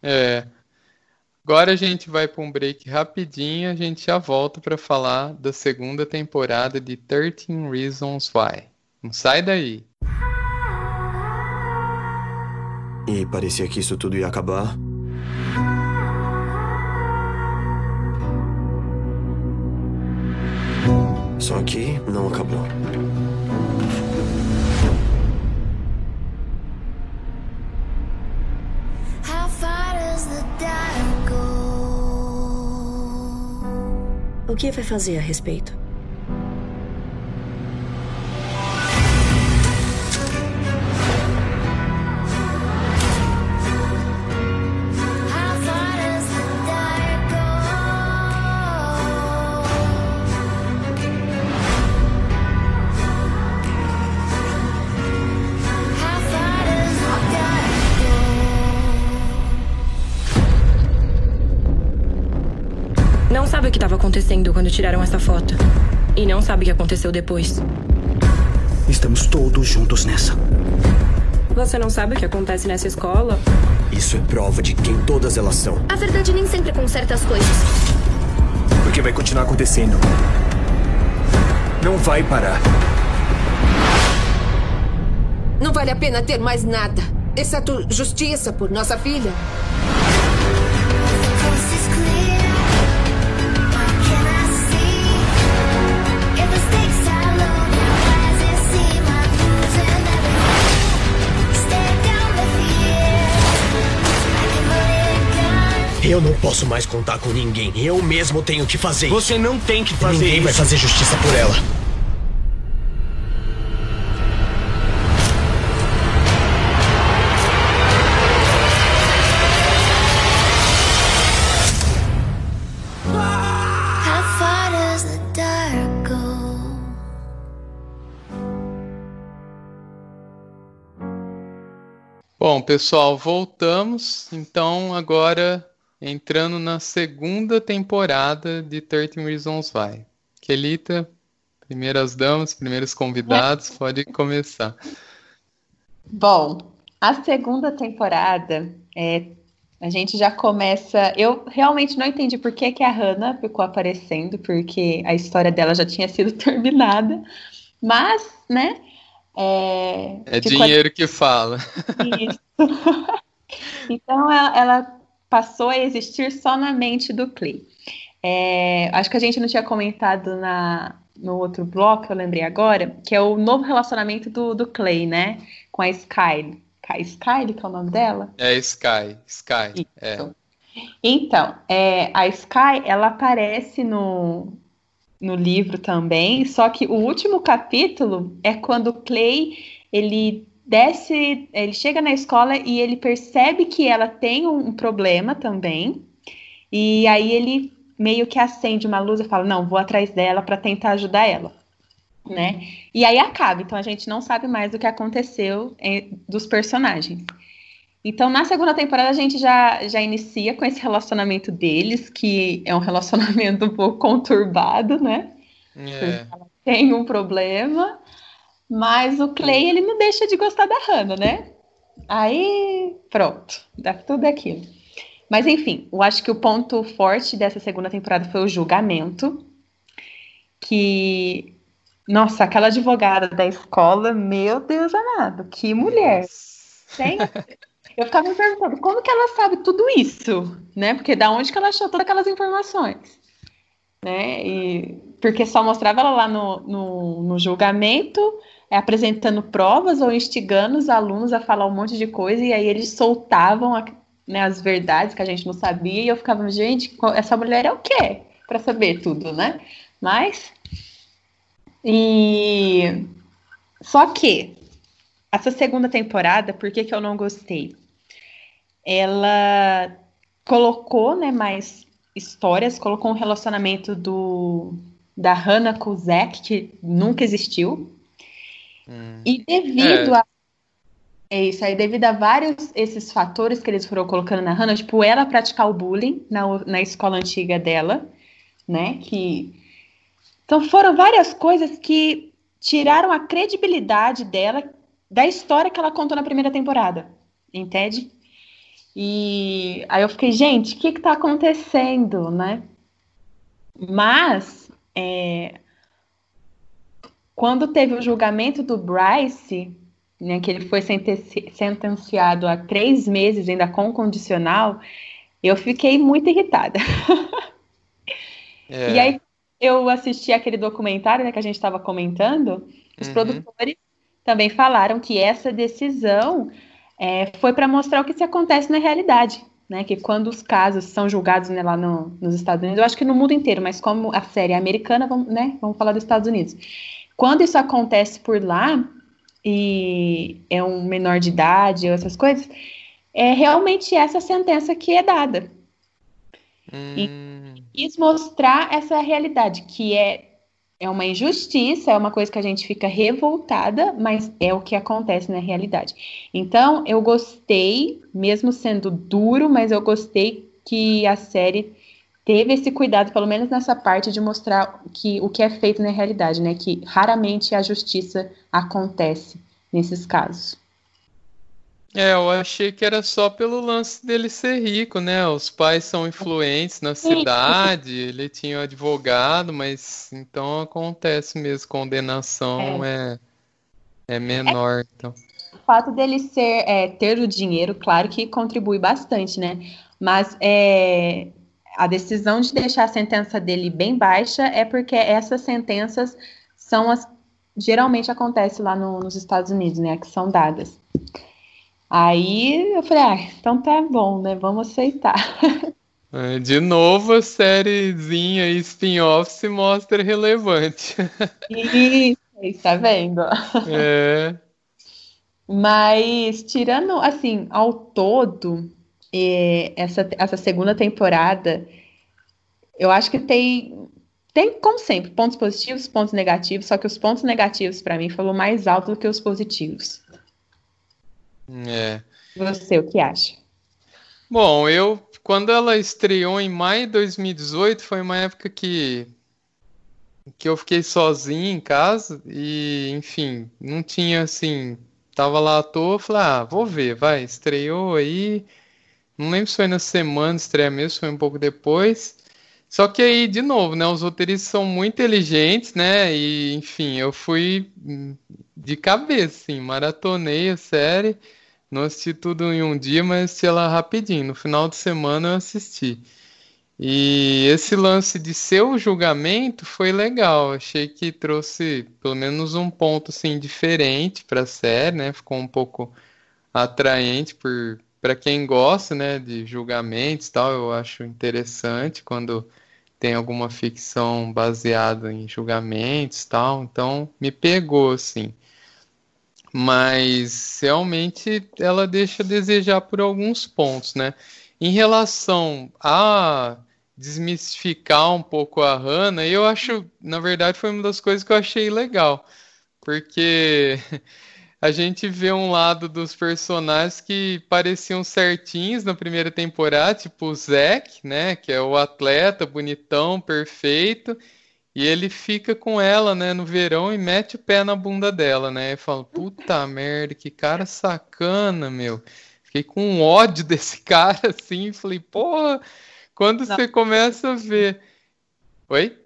É. Agora a gente vai para um break rapidinho, a gente já volta para falar da segunda temporada de 13 Reasons Why. Não sai daí. E parecia que isso tudo ia acabar. Só que não acabou. O que vai fazer a respeito? Acontecendo quando tiraram essa foto. E não sabe o que aconteceu depois. Estamos todos juntos nessa. Você não sabe o que acontece nessa escola? Isso é prova de quem todas elas são. A verdade nem sempre conserta as coisas. Porque vai continuar acontecendo. Não vai parar. Não vale a pena ter mais nada, exceto justiça por nossa filha. Eu não posso mais contar com ninguém. Eu mesmo tenho que fazer. Você não tem que fazer Ninguém isso. vai fazer justiça por ela. Bom, pessoal, voltamos. Então, agora entrando na segunda temporada de 13 Reasons Why. Kelita, primeiras damas, primeiros convidados, <laughs> pode começar. Bom, a segunda temporada, é, a gente já começa. Eu realmente não entendi por que, que a Hannah ficou aparecendo, porque a história dela já tinha sido <laughs> terminada, mas, né? É, é dinheiro a... que fala. Isso. <laughs> então ela, ela passou a existir só na mente do Clay. É, acho que a gente não tinha comentado na, no outro bloco, eu lembrei agora, que é o novo relacionamento do, do Clay, né? Com a Sky. Sky, que é o nome dela? É Sky, Sky. É. Então, é, a Sky, ela aparece no, no livro também, só que o último capítulo é quando o Clay, ele desce, ele chega na escola e ele percebe que ela tem um, problema também. E aí ele meio que acende uma luz e fala: "Não, vou atrás dela para tentar ajudar ela". Né? E aí acaba, então a gente não sabe mais o que aconteceu em, dos personagens. Então, na segunda temporada, a gente já, já inicia com esse relacionamento deles, que é um relacionamento um pouco conturbado, né? É. Tem um problema. Mas o Clay, ele não deixa de gostar da Hannah, né? Aí, pronto, dá tudo aquilo. Mas enfim, eu acho que o ponto forte dessa segunda temporada foi o julgamento, que Nossa, aquela advogada da escola, meu Deus amado, que mulher. Eu ficava me perguntando como que ela sabe tudo isso, né? Porque da onde que ela achou todas aquelas informações? Né? E, porque só mostrava ela lá no, no, no julgamento, é, apresentando provas ou instigando os alunos a falar um monte de coisa, e aí eles soltavam a, né, as verdades que a gente não sabia, e eu ficava, gente, essa mulher é o quê? Para saber tudo, né? Mas. E. Só que, essa segunda temporada, por que, que eu não gostei? ela colocou né, mais histórias, colocou um relacionamento do da Hannah com o Zack, que nunca existiu. Hum. E devido é. a é isso aí, devido a vários esses fatores que eles foram colocando na Hannah, tipo, ela praticar o bullying na, na escola antiga dela, né? Que. Então foram várias coisas que tiraram a credibilidade dela da história que ela contou na primeira temporada. Entende? E aí eu fiquei, gente, o que está acontecendo, né? Mas é, quando teve o julgamento do Bryce, né, que ele foi sentenciado a três meses ainda com condicional, eu fiquei muito irritada. <laughs> É. E aí eu assisti aquele documentário né, que a gente estava comentando, os uhum. produtores também falaram que essa decisão é, foi para mostrar o que se acontece na realidade. Né, que quando os casos são julgados né, lá no, nos Estados Unidos, eu acho que no mundo inteiro, mas como a série é americana, vamos, né, vamos falar dos Estados Unidos. Quando isso acontece por lá, e é um menor de idade, ou essas coisas, é realmente essa sentença que é dada. Hum. E quis mostrar essa realidade, que é é uma injustiça, é uma coisa que a gente fica revoltada, mas é o que acontece na realidade. Então, eu gostei, mesmo sendo duro, mas eu gostei que a série teve esse cuidado, pelo menos nessa parte, de mostrar que o que é feito na realidade, né? Que raramente a justiça acontece nesses casos. É, eu achei que era só pelo lance dele ser rico, né? Os pais são influentes na cidade, ele tinha um advogado, mas então acontece mesmo, condenação é, é, é menor. Então. O fato dele ser é, ter o dinheiro, claro que contribui bastante, né? Mas é, a decisão de deixar a sentença dele bem baixa é porque essas sentenças são as geralmente acontece lá no, nos Estados Unidos, né? Que são dadas. Aí eu falei, ah, então tá bom, né? Vamos aceitar. <laughs> É, de novo, a sériezinha spin-off se mostra relevante. <laughs> Isso, tá vendo? É. Mas, tirando, assim, ao todo, é, essa, essa segunda temporada, eu acho que tem, tem, como sempre, pontos positivos, pontos negativos, só que os pontos negativos, para mim, foram mais altos do que os positivos. É. Você, o que acha? Bom, eu quando ela estreou em maio de 2018, foi uma época que que eu fiquei sozinho em casa e, enfim, não tinha assim, tava lá à toa, falei, ah, vou ver, vai, estreou aí, não lembro se foi na semana estreia mesmo, foi um pouco depois. Só que aí, de novo, né, os roteiristas são muito inteligentes, né, e, enfim, eu fui de cabeça, assim, maratonei a série, não assisti tudo em um dia, mas assisti ela rapidinho. No final de semana eu assisti. E esse lance de seu julgamento foi legal. Achei que trouxe pelo menos um ponto assim diferente para a série, né? Ficou um pouco atraente por para quem gosta, né, de julgamentos, tal. Eu acho interessante quando tem alguma ficção baseada em julgamentos, tal. Então me pegou assim mas realmente ela deixa a desejar por alguns pontos, né? Em relação a desmistificar um pouco a Hannah, eu acho, na verdade, foi uma das coisas que eu achei legal, porque <laughs> a gente vê um lado dos personagens que pareciam certinhos na primeira temporada, tipo o Zack, né, que é o atleta bonitão, perfeito, e ele fica com ela, né, no verão e mete o pé na bunda dela, né? E fala, puta <laughs> merda, que cara sacana, meu. Fiquei com ódio <laughs> desse cara, assim, falei, porra, quando Não. você começa a ver. Oi?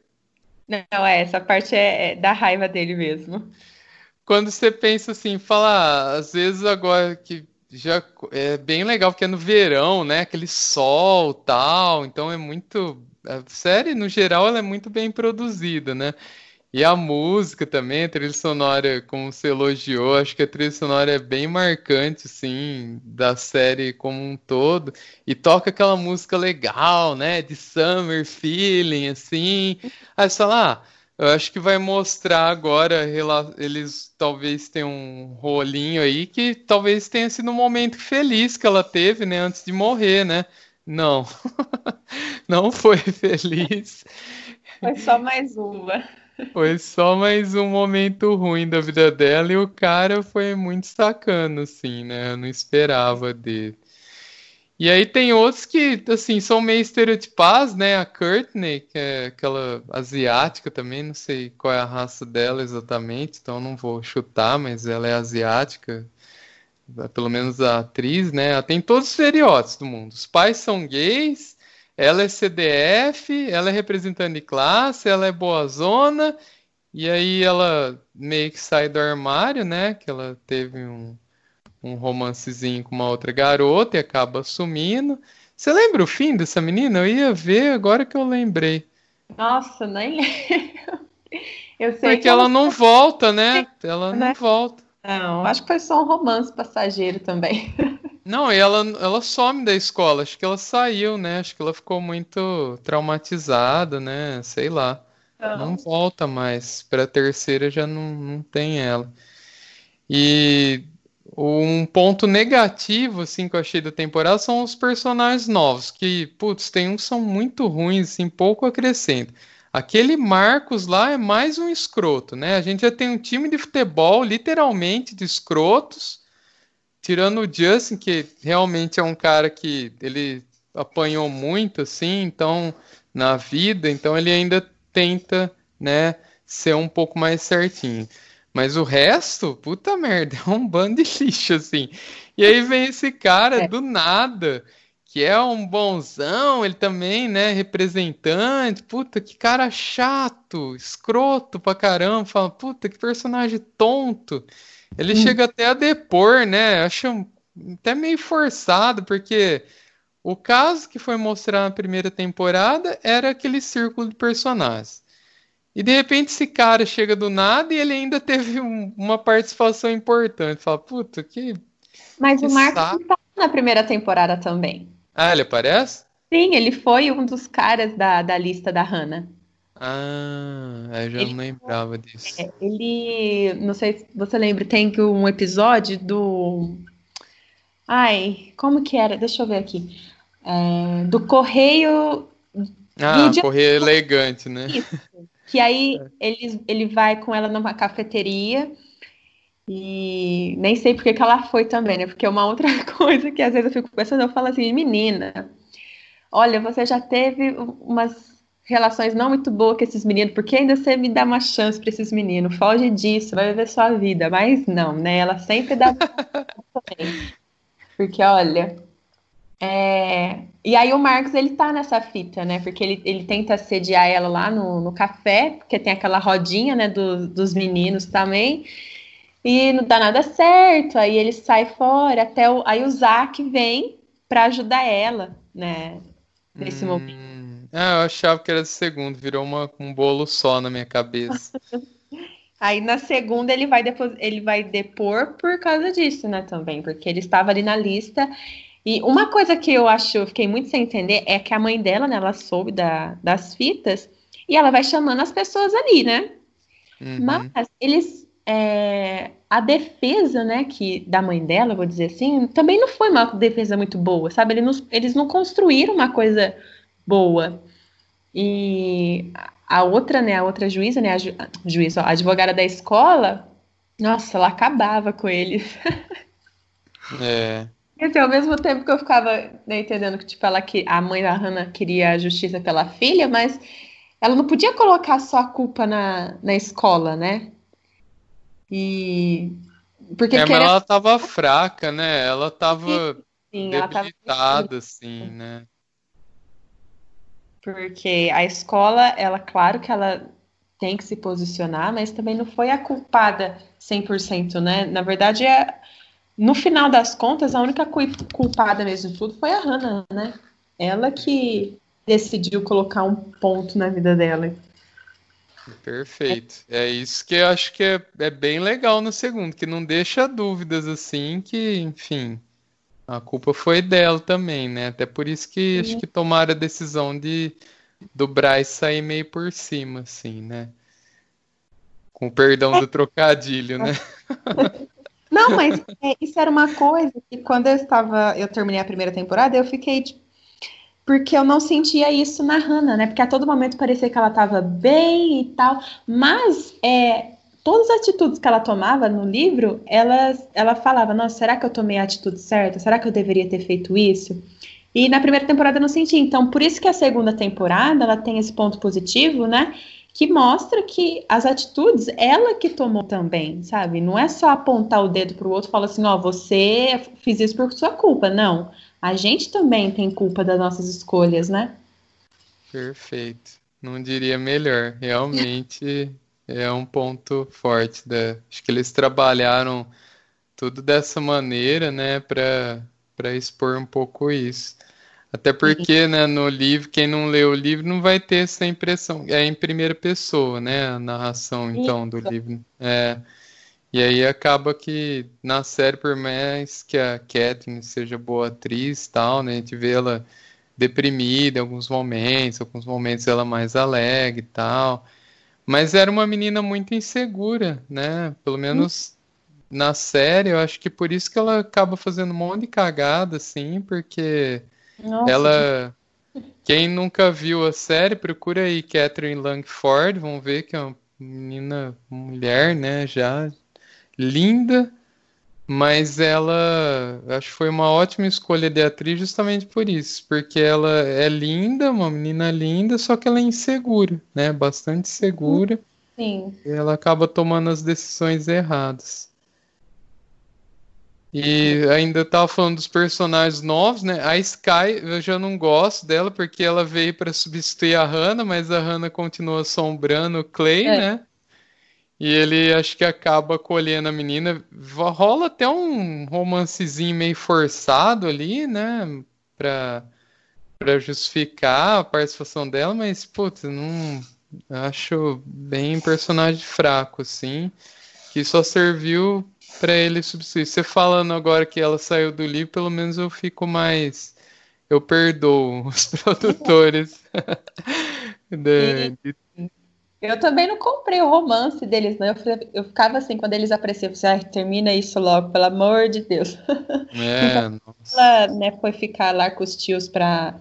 Não, é, essa parte é, é da raiva dele mesmo. Quando você pensa assim, fala, ah, às vezes agora que já é bem legal, porque é no verão, né? Aquele sol tal, então é muito. A série, no geral, ela é muito bem produzida, né? E a música também, a trilha sonora, como você elogiou, acho que a trilha sonora é bem marcante, assim, da série como um todo. E toca aquela música legal, né? De summer feeling, assim. Aí você fala, ah, eu acho que vai mostrar agora, eles talvez tenham um rolinho aí que talvez tenha sido um momento feliz que ela teve, né, antes de morrer, né? Não, <laughs> não foi <laughs> feliz. Foi só mais uma. Foi só mais um momento ruim da vida dela e o cara foi muito sacano, assim, né? Eu não esperava dele. E aí tem outros que, assim, são meio estereotipados, né? A Courtney, que é aquela asiática também, não sei qual é a raça dela exatamente, então não vou chutar, mas ela é asiática, pelo menos a atriz, né? Ela tem todos os estereótipos do mundo. Os pais são gays, ela é CDF, ela é representante de classe, ela é boazona, e aí ela meio que sai do armário, né? Que ela teve um um romancezinho com uma outra garota e acaba sumindo. Você lembra o fim dessa menina? Eu ia ver agora que eu lembrei. Nossa, nem lembro. Eu sei Porque ela, ela não volta, né? Ela né? não volta. Não, acho que foi só um romance passageiro também. <laughs> Não, e ela, ela some da escola. Acho que ela saiu, né? Acho que ela ficou muito traumatizada, né? Sei lá. Não, não volta mais. Para a terceira já não, não tem ela. E um ponto negativo, assim, que eu achei da temporada são os personagens novos, que, putz, tem uns que são muito ruins, assim, pouco acrescenta. Aquele Marcos lá é mais um escroto, né? A gente já tem um time de futebol, literalmente, de escrotos, tirando o Justin, que realmente é um cara que ele apanhou muito, assim, então, na vida, então ele ainda tenta, né, ser um pouco mais certinho. Mas o resto, puta merda, <laughs> é um bando de lixo, assim. E aí vem esse cara é. do nada, que é um bonzão, ele também, né, representante. Puta, que cara chato, escroto pra caramba. Fala, puta, que personagem tonto. Ele hum. chega até a depor, né? Acho até meio forçado, porque o caso que foi mostrado na primeira temporada era aquele círculo de personagens. E de repente esse cara chega do nada e ele ainda teve um, uma participação importante. Fala, puta, que. Mas que o Marcos tá na primeira temporada também. Ah, ele aparece? Sim, ele foi um dos caras da, da lista da Hannah. Ah, eu já ele, não lembrava disso. É, ele, não sei se você lembra, tem um episódio do. Ai, como que era? Deixa eu ver aqui. É, do Correio. Ah, Correio Elegante, né? Isso. Que aí é. ele, ele vai com ela numa cafeteria. E nem sei porque que ela foi também, né? Porque é uma outra <laughs> coisa que às vezes eu fico pensando, eu falo assim, menina, olha, você já teve umas relações não muito boas com esses meninos, porque ainda você me dá uma chance para esses meninos, foge disso, vai viver sua vida, mas não, né? Ela sempre dá <laughs> também. Porque olha, é... E aí o Marcos, ele tá nessa fita, né? Porque ele, ele tenta sediar ela lá no, no café, porque tem aquela rodinha, né, do, dos meninos também. E não dá nada certo, aí ele sai fora, até o, aí o Zack vem para ajudar ela, né, nesse hum... momento. Ah, eu achava que era o segundo, virou uma, um bolo só na minha cabeça. <laughs> Aí na segunda ele vai, depois, ele vai depor por causa disso, né, também, porque ele estava ali na lista e uma coisa que eu acho, eu fiquei muito sem entender, é que a mãe dela, né, ela soube da, das fitas e ela vai chamando as pessoas ali, né? Uhum. Mas eles, é, a defesa, né, que da mãe dela, vou dizer assim, também não foi uma defesa muito boa, sabe? Eles não, eles não construíram uma coisa boa. E a outra, né, a outra juíza, né, a, ju, juíza, ó, a advogada da escola, nossa, ela acabava com eles. <laughs> É. Assim, ao mesmo tempo que eu ficava né, entendendo que tipo, ela que a mãe da Hannah queria a justiça pela filha, mas ela não podia colocar só a culpa na, na escola, né? E. Porque é, mas ela tava fraca, né? Ela tava sim, sim, debilitada, ela tava... assim, né? Porque a escola, ela, claro que ela tem que se posicionar, mas também não foi a culpada 100%, né? Na verdade, é, no final das contas, a única culpada mesmo de tudo foi a Hannah, né? Ela que decidiu colocar um ponto na vida dela. Perfeito. É isso que eu acho que é, é bem legal no segundo, que não deixa dúvidas assim, que, enfim, a culpa foi dela também, né? Até por isso que Sim. acho que tomaram a decisão de do Bryce sair meio por cima, assim, né? Com o perdão do trocadilho, né? <laughs> Não, mas é, isso era uma coisa que quando eu estava, eu terminei a primeira temporada, eu fiquei tipo, porque eu não sentia isso na Hannah, né? Porque a todo momento parecia que ela estava bem e tal, mas é, todas as atitudes que ela tomava no livro, ela, ela falava: Nossa, será que eu tomei a atitude certa? Será que eu deveria ter feito isso? E na primeira temporada eu não senti. Então, por isso que a segunda temporada ela tem esse ponto positivo, né? Que mostra que as atitudes ela que tomou também, sabe? Não é só apontar o dedo para o outro e falar assim: Ó, oh, você fez isso por sua culpa. Não a gente também tem culpa das nossas escolhas, né? Perfeito. Não diria melhor. Realmente é um ponto forte. Da... Acho que eles trabalharam tudo dessa maneira, né, para para expor um pouco isso. Até porque, né, no livro, quem não lê o livro não vai ter essa impressão. É em primeira pessoa, né, a narração, então, do livro. É, e aí acaba que na série, por mais que a Catherine seja boa atriz e tal, né? A gente vê ela deprimida em alguns momentos, alguns momentos ela mais alegre e tal. Mas era uma menina muito insegura, né? Pelo menos na série, eu acho que por isso que ela acaba fazendo um monte de cagada, assim, porque Nossa, ela. Quem nunca viu a série, procura aí Catherine Langford, vão ver que é uma menina, mulher, né? Já linda, mas ela acho que foi uma ótima escolha de atriz justamente por isso, porque ela é linda, uma menina linda, só que ela é insegura, né? Bastante segura. Sim. E ela acaba tomando as decisões erradas. E ainda tava falando dos personagens novos, né? A Sky, eu já não gosto dela porque ela veio para substituir a Hannah, mas a Hannah continua assombrando o Clay, é. né? E ele acho que acaba colhendo a menina. Rola até um romancezinho meio forçado ali, né? Pra, pra justificar a participação dela, mas, putz, não. Acho bem personagem fraco, assim. Que só serviu para ele substituir. Você falando agora que ela saiu do livro, pelo menos eu fico mais. Eu perdoo os <laughs> produtores <laughs> de, de eu também não comprei o romance deles, não. Eu, eu ficava assim, quando eles apareciam, eu ah, termina isso logo, pelo amor de Deus. <laughs> É, então, ela né, foi ficar lá com os tios para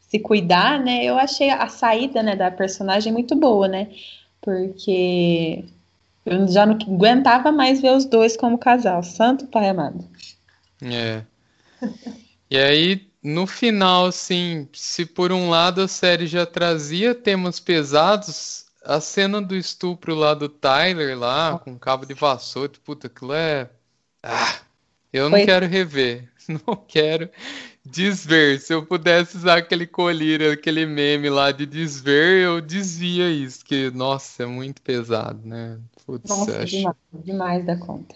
se cuidar, né? Eu achei a saída né, da personagem muito boa, né? Porque eu já não aguentava mais ver os dois como casal. Santo Pai amado. É. E aí, no final, assim, se por um lado a série já trazia temas pesados, a cena do estupro lá do Tyler, lá, com cabo de vassoura, puta, aquilo é. Ah, eu não Foi. quero rever. <laughs> Não quero desver. Se eu pudesse usar aquele colírio, aquele meme lá de desver, eu desvia isso, que, nossa, é muito pesado, né? Putz, nossa, acho... demais, demais da conta.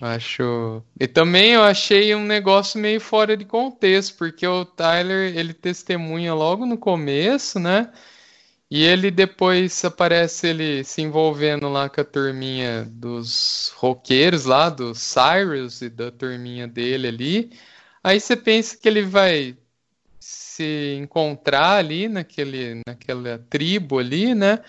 Acho. E também eu achei um negócio meio fora de contexto, porque o Tyler, ele testemunha logo no começo, né? E ele depois aparece ele se envolvendo lá com a turminha dos roqueiros lá, do Cyrus e da turminha dele ali. Aí você pensa que ele vai se encontrar ali naquele, naquela tribo ali, né?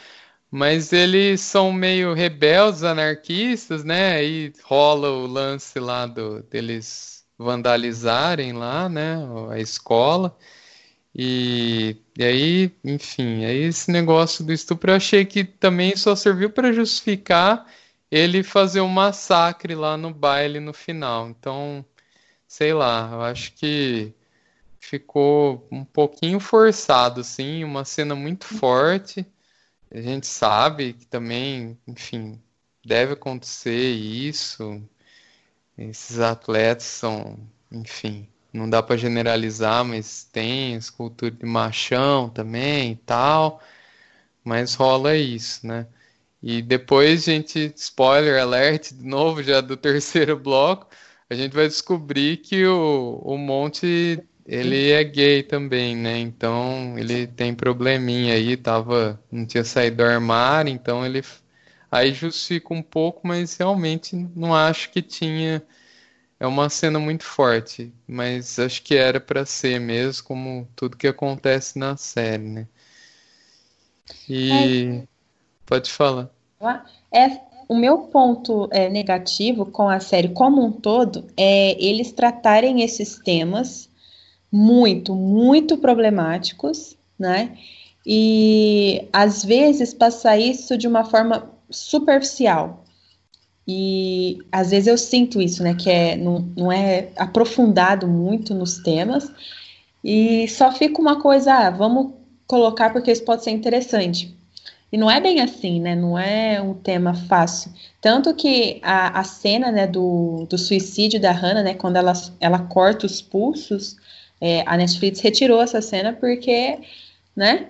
Mas eles são meio rebeldes, anarquistas, né? Aí rola o lance lá do, deles vandalizarem lá, né? A escola. E, e aí, enfim, aí esse negócio do estupro eu achei que também só serviu para justificar ele fazer um massacre lá no baile no final. Então, sei lá, eu acho que ficou um pouquinho forçado, assim, uma cena muito forte. A gente sabe que também, enfim, deve acontecer isso. Esses atletas são, enfim, não dá para generalizar, mas tem escultura de machão também e tal. mas rola isso, né? E depois, gente, spoiler alert, de novo, já do terceiro <laughs> bloco, a gente vai descobrir que o, o Monte, ele é gay também, né? Então, ele tem probleminha aí, tava, não tinha saído do armário, então ele aí justifica um pouco, mas realmente não acho que tinha é uma cena muito forte, mas acho que era para ser mesmo, como tudo que acontece na série, né? E é. pode falar. É, o meu ponto é, negativo com a série como um todo é eles tratarem esses temas muito, muito problemáticos, né? E às vezes passar isso de uma forma superficial. E às vezes eu sinto isso, né? Que é, não, não é aprofundado muito nos temas. E só fica uma coisa, ah, vamos colocar porque isso pode ser interessante. E não é bem assim, né? Não é um tema fácil. Tanto que a, a cena né, do, do suicídio da Hannah, né? Quando ela, ela corta os pulsos, é, a Netflix retirou essa cena porque, né?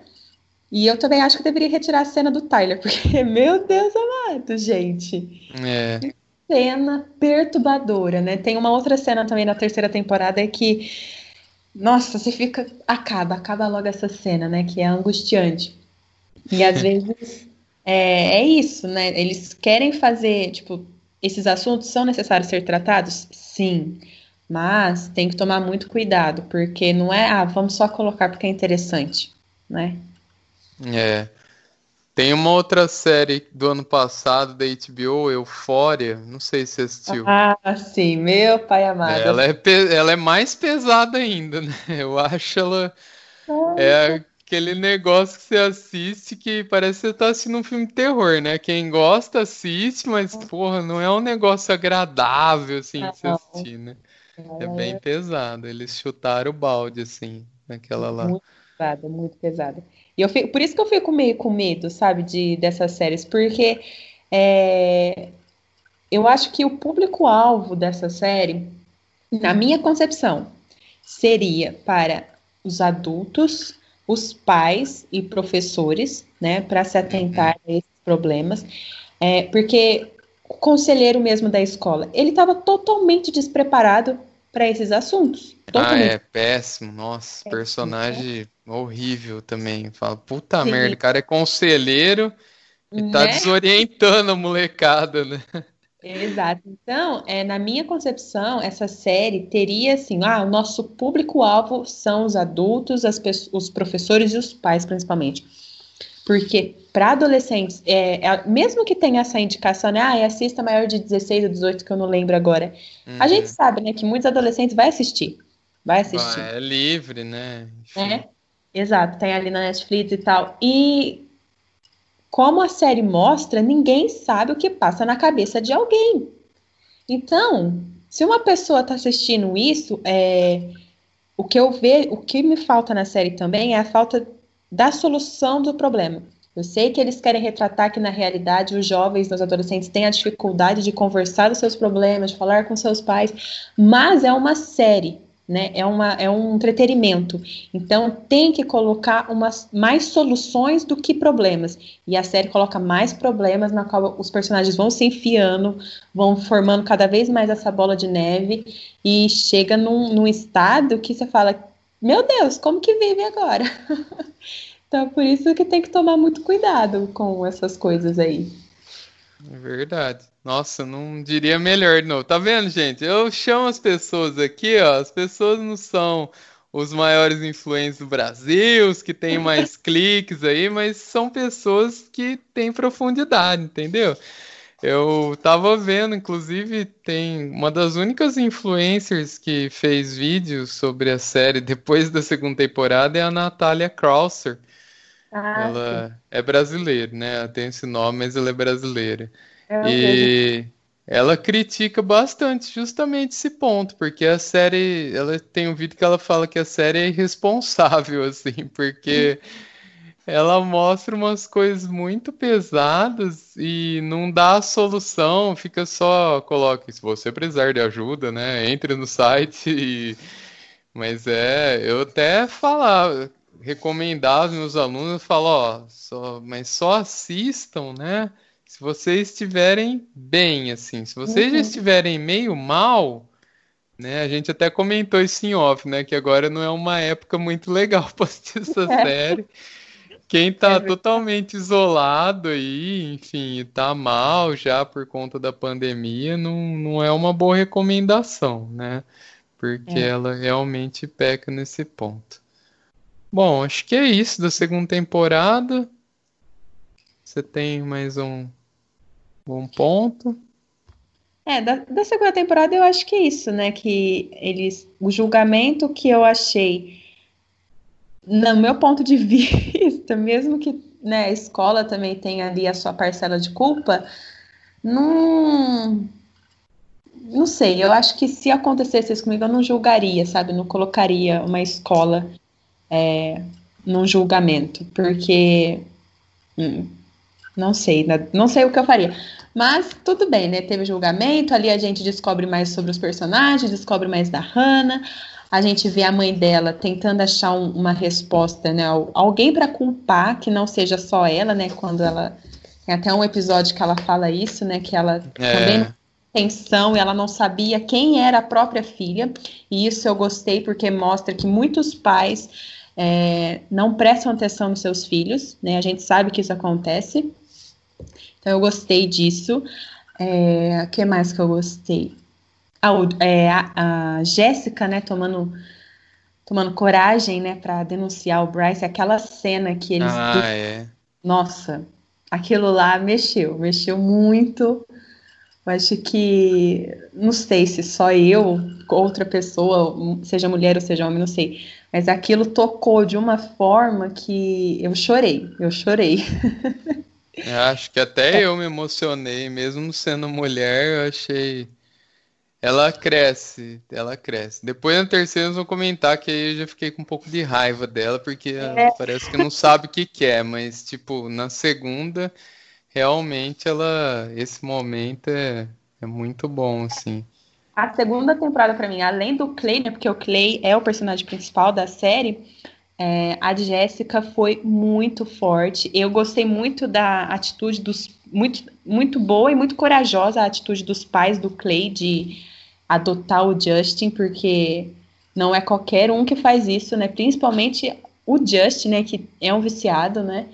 E eu também acho que deveria retirar a cena do Tyler, <laughs> porque, meu Deus amado, gente. É. Que cena perturbadora, né? Tem uma outra cena também na terceira temporada que, nossa, você fica. Acaba, acaba logo essa cena, né? Que é angustiante. E às vezes é, é isso, né? Eles querem fazer, tipo, esses assuntos são necessários ser tratados? Sim. Mas tem que tomar muito cuidado, porque não é, ah, vamos só colocar porque é interessante, né? É. Tem uma outra série do ano passado da HBO, Euphoria, não sei se você assistiu. Ah, sim, meu pai amado. Ela é, ela é mais pesada ainda, né? Eu acho ela. É aquele negócio que você assiste que parece que você tá assistindo um filme de terror, né? Quem gosta assiste, mas, porra, não é um negócio agradável, assim, de se assistir, né? É bem pesado. Eles chutaram o balde, assim, naquela lá. Muito pesada, muito pesada. E eu fico, por isso que eu fico meio com medo, sabe, de, dessas séries, porque é, eu acho que o público-alvo dessa série, na minha concepção, seria para os adultos, os pais e professores, né, para se atentar a esses problemas, é, porque o conselheiro mesmo da escola, ele estava totalmente despreparado para esses assuntos. Totalmente. Ah, é péssimo, nossa, personagem horrível também. Fala, puta Sim. merda, o cara é conselheiro e tá né? desorientando a molecada, né? Exato. Então, é, na minha concepção, essa série teria assim, ah, o nosso público-alvo são os adultos, as os professores e os pais, principalmente. Porque para adolescentes, é, é, mesmo que tenha essa indicação, né, ah, assista maior de 16 ou 18, que eu não lembro agora, uhum. a gente sabe, né, que muitos adolescentes vai assistir. Vai assistir. é livre, né? Enfim. É, exato, tem ali na Netflix e tal. E como a série mostra, ninguém sabe o que passa na cabeça de alguém. Então, se uma pessoa está assistindo isso, é, o que eu vejo, o que me falta na série também é a falta da solução do problema. Eu sei que eles querem retratar que, na realidade, os jovens, os adolescentes têm a dificuldade de conversar dos seus problemas, de falar com seus pais, mas é uma série né? É, uma, é um entretenimento. Então tem que colocar umas, mais soluções do que problemas. E a série coloca mais problemas na qual os personagens vão se enfiando, vão formando cada vez mais essa bola de neve e chega num, num estado que você fala, meu Deus, como que vive agora? <laughs> então é por isso que tem que tomar muito cuidado com essas coisas aí. É verdade. Nossa, não diria melhor não. Tá vendo, gente? Eu chamo as pessoas aqui, ó. As pessoas não são os maiores influencers do Brasil, os que têm mais <laughs> cliques aí, mas são pessoas que têm profundidade, entendeu? Eu tava vendo, inclusive, tem uma das únicas influencers que fez vídeos sobre a série depois da segunda temporada é a Natália Krauser. Ah, ela sim. é brasileira, né? Ela tem esse nome, mas ela é brasileira. É, e ela critica bastante justamente esse ponto, porque a série, ela tem um vídeo que ela fala que a série é irresponsável, <laughs> assim, porque ela mostra umas coisas muito pesadas e não dá a solução, fica só, coloque, se você precisar de ajuda, né, entre no site e... Mas é, eu até falar, recomendava meus alunos, eu falo, ó, só, mas só assistam, né? Se vocês estiverem bem, assim. Se vocês já Uhum. estiverem meio mal, né? A gente até comentou isso em off, né? Que agora não é uma época muito legal <laughs> para assistir essa É. série. Quem tá É totalmente isolado aí, enfim, tá mal já por conta da pandemia, não, não é uma boa recomendação, né? Porque É. ela realmente peca nesse ponto. Bom, acho que é isso da segunda temporada. Você tem mais um, um ponto? É, da, da segunda temporada eu acho que é isso, né? Que eles. O julgamento que eu achei, no meu ponto de <laughs> vista, mesmo que né, a escola também tenha ali a sua parcela de culpa, não. Não sei, eu acho que se acontecesse isso comigo, eu não julgaria, sabe? Não colocaria uma escola é, num julgamento, porque. hum, não sei, né, não sei o que eu faria. Mas tudo bem, né? Teve julgamento, ali a gente descobre mais sobre os personagens, descobre mais da Hannah. A gente vê a mãe dela tentando achar um- uma resposta, né? al- Alguém para culpar, que não seja só ela, né? Quando ela. Tem até um episódio que ela fala isso, né? Que ela também É, atenção e ela não sabia quem era a própria filha. E isso eu gostei porque mostra que muitos pais é, não prestam atenção nos seus filhos, né? A gente sabe que isso acontece. Então eu gostei disso. É, o que mais que eu gostei? Ah, é, a, a Jéssica, né, tomando, tomando coragem, né, para denunciar o Bryce, aquela cena que eles. ah, é. Nossa, aquilo lá mexeu, mexeu muito. Eu acho que, não sei se só eu, outra pessoa, seja mulher ou seja homem, não sei, mas aquilo tocou de uma forma que eu chorei, eu chorei. Eu acho que até eu me emocionei, mesmo sendo mulher, eu achei. Ela cresce, ela cresce. Depois na terceira nós vamos comentar que aí eu já fiquei com um pouco de raiva dela, porque ela parece que não sabe o que quer, mas tipo, na segunda, realmente ela, esse momento é, é muito bom, assim. A segunda temporada, pra mim, além do Clay, né, porque o Clay é o personagem principal da série, é, a Jéssica foi muito forte. Eu gostei muito da atitude dos. Muito, muito boa e muito corajosa a atitude dos pais do Clay de adotar o Justin, porque não é qualquer um que faz isso, né? Principalmente o Justin, né? Que é um viciado, né?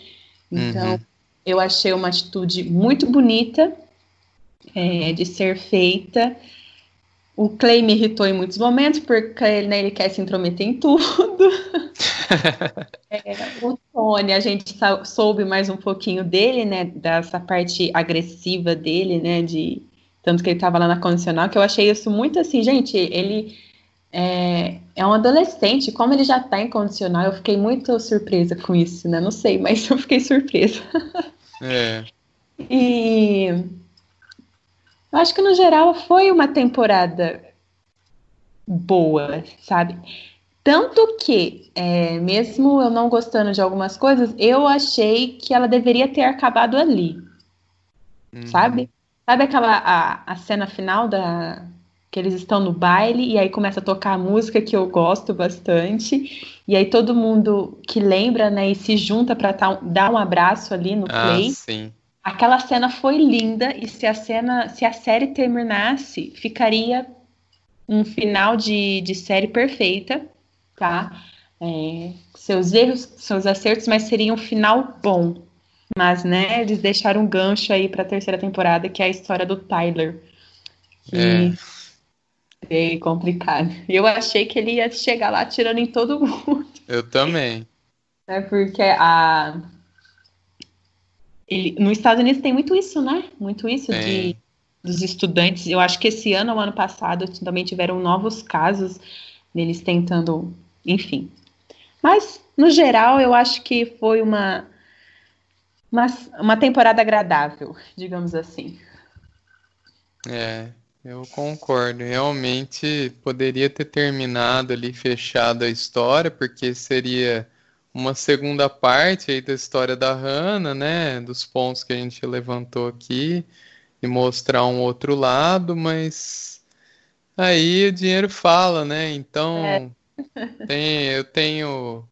Então, Uhum. Eu achei uma atitude muito bonita é, de ser feita. O Clay me irritou em muitos momentos, porque né, ele quer se intrometer em tudo. <laughs> É, o Tony, a gente soube mais um pouquinho dele, né? Dessa parte agressiva dele, né? De tanto que ele estava lá na condicional, que eu achei isso muito assim, gente. Ele é, é um adolescente, como ele já está em condicional, eu fiquei muito surpresa com isso, né? Não sei, mas <laughs> eu fiquei surpresa. É, E eu acho que no geral foi uma temporada boa, sabe? Tanto que, é, mesmo eu não gostando de algumas coisas, eu achei que ela deveria ter acabado ali, uhum. sabe? Sabe aquela a, a cena final da que eles estão no baile e aí começa a tocar a música que eu gosto bastante e aí todo mundo que lembra, né, e se junta para dar um abraço ali no Ah, play. sim. Aquela cena foi linda e se a cena, se a série terminasse, ficaria um final de, de série perfeita, tá? É, seus erros, seus acertos, mas seria um final bom. Mas, né, eles deixaram um gancho aí para a terceira temporada, que é a história do Tyler. Que É. é complicado. Eu achei que ele ia chegar lá tirando em todo mundo Eu também. né? Porque a ele, nos Estados Unidos tem muito isso, né? Muito isso de Tem. dos estudantes. Eu acho que esse ano ou ano passado também tiveram novos casos deles tentando, enfim. Mas no geral, eu acho que foi uma uma, uma temporada agradável, digamos assim. É, eu concordo. Realmente poderia ter terminado ali, fechado a história, porque seria uma segunda parte aí da história da Hannah, né? Dos pontos que a gente levantou aqui, e mostrar um outro lado, mas aí o dinheiro fala, né? Então, tem, eu tenho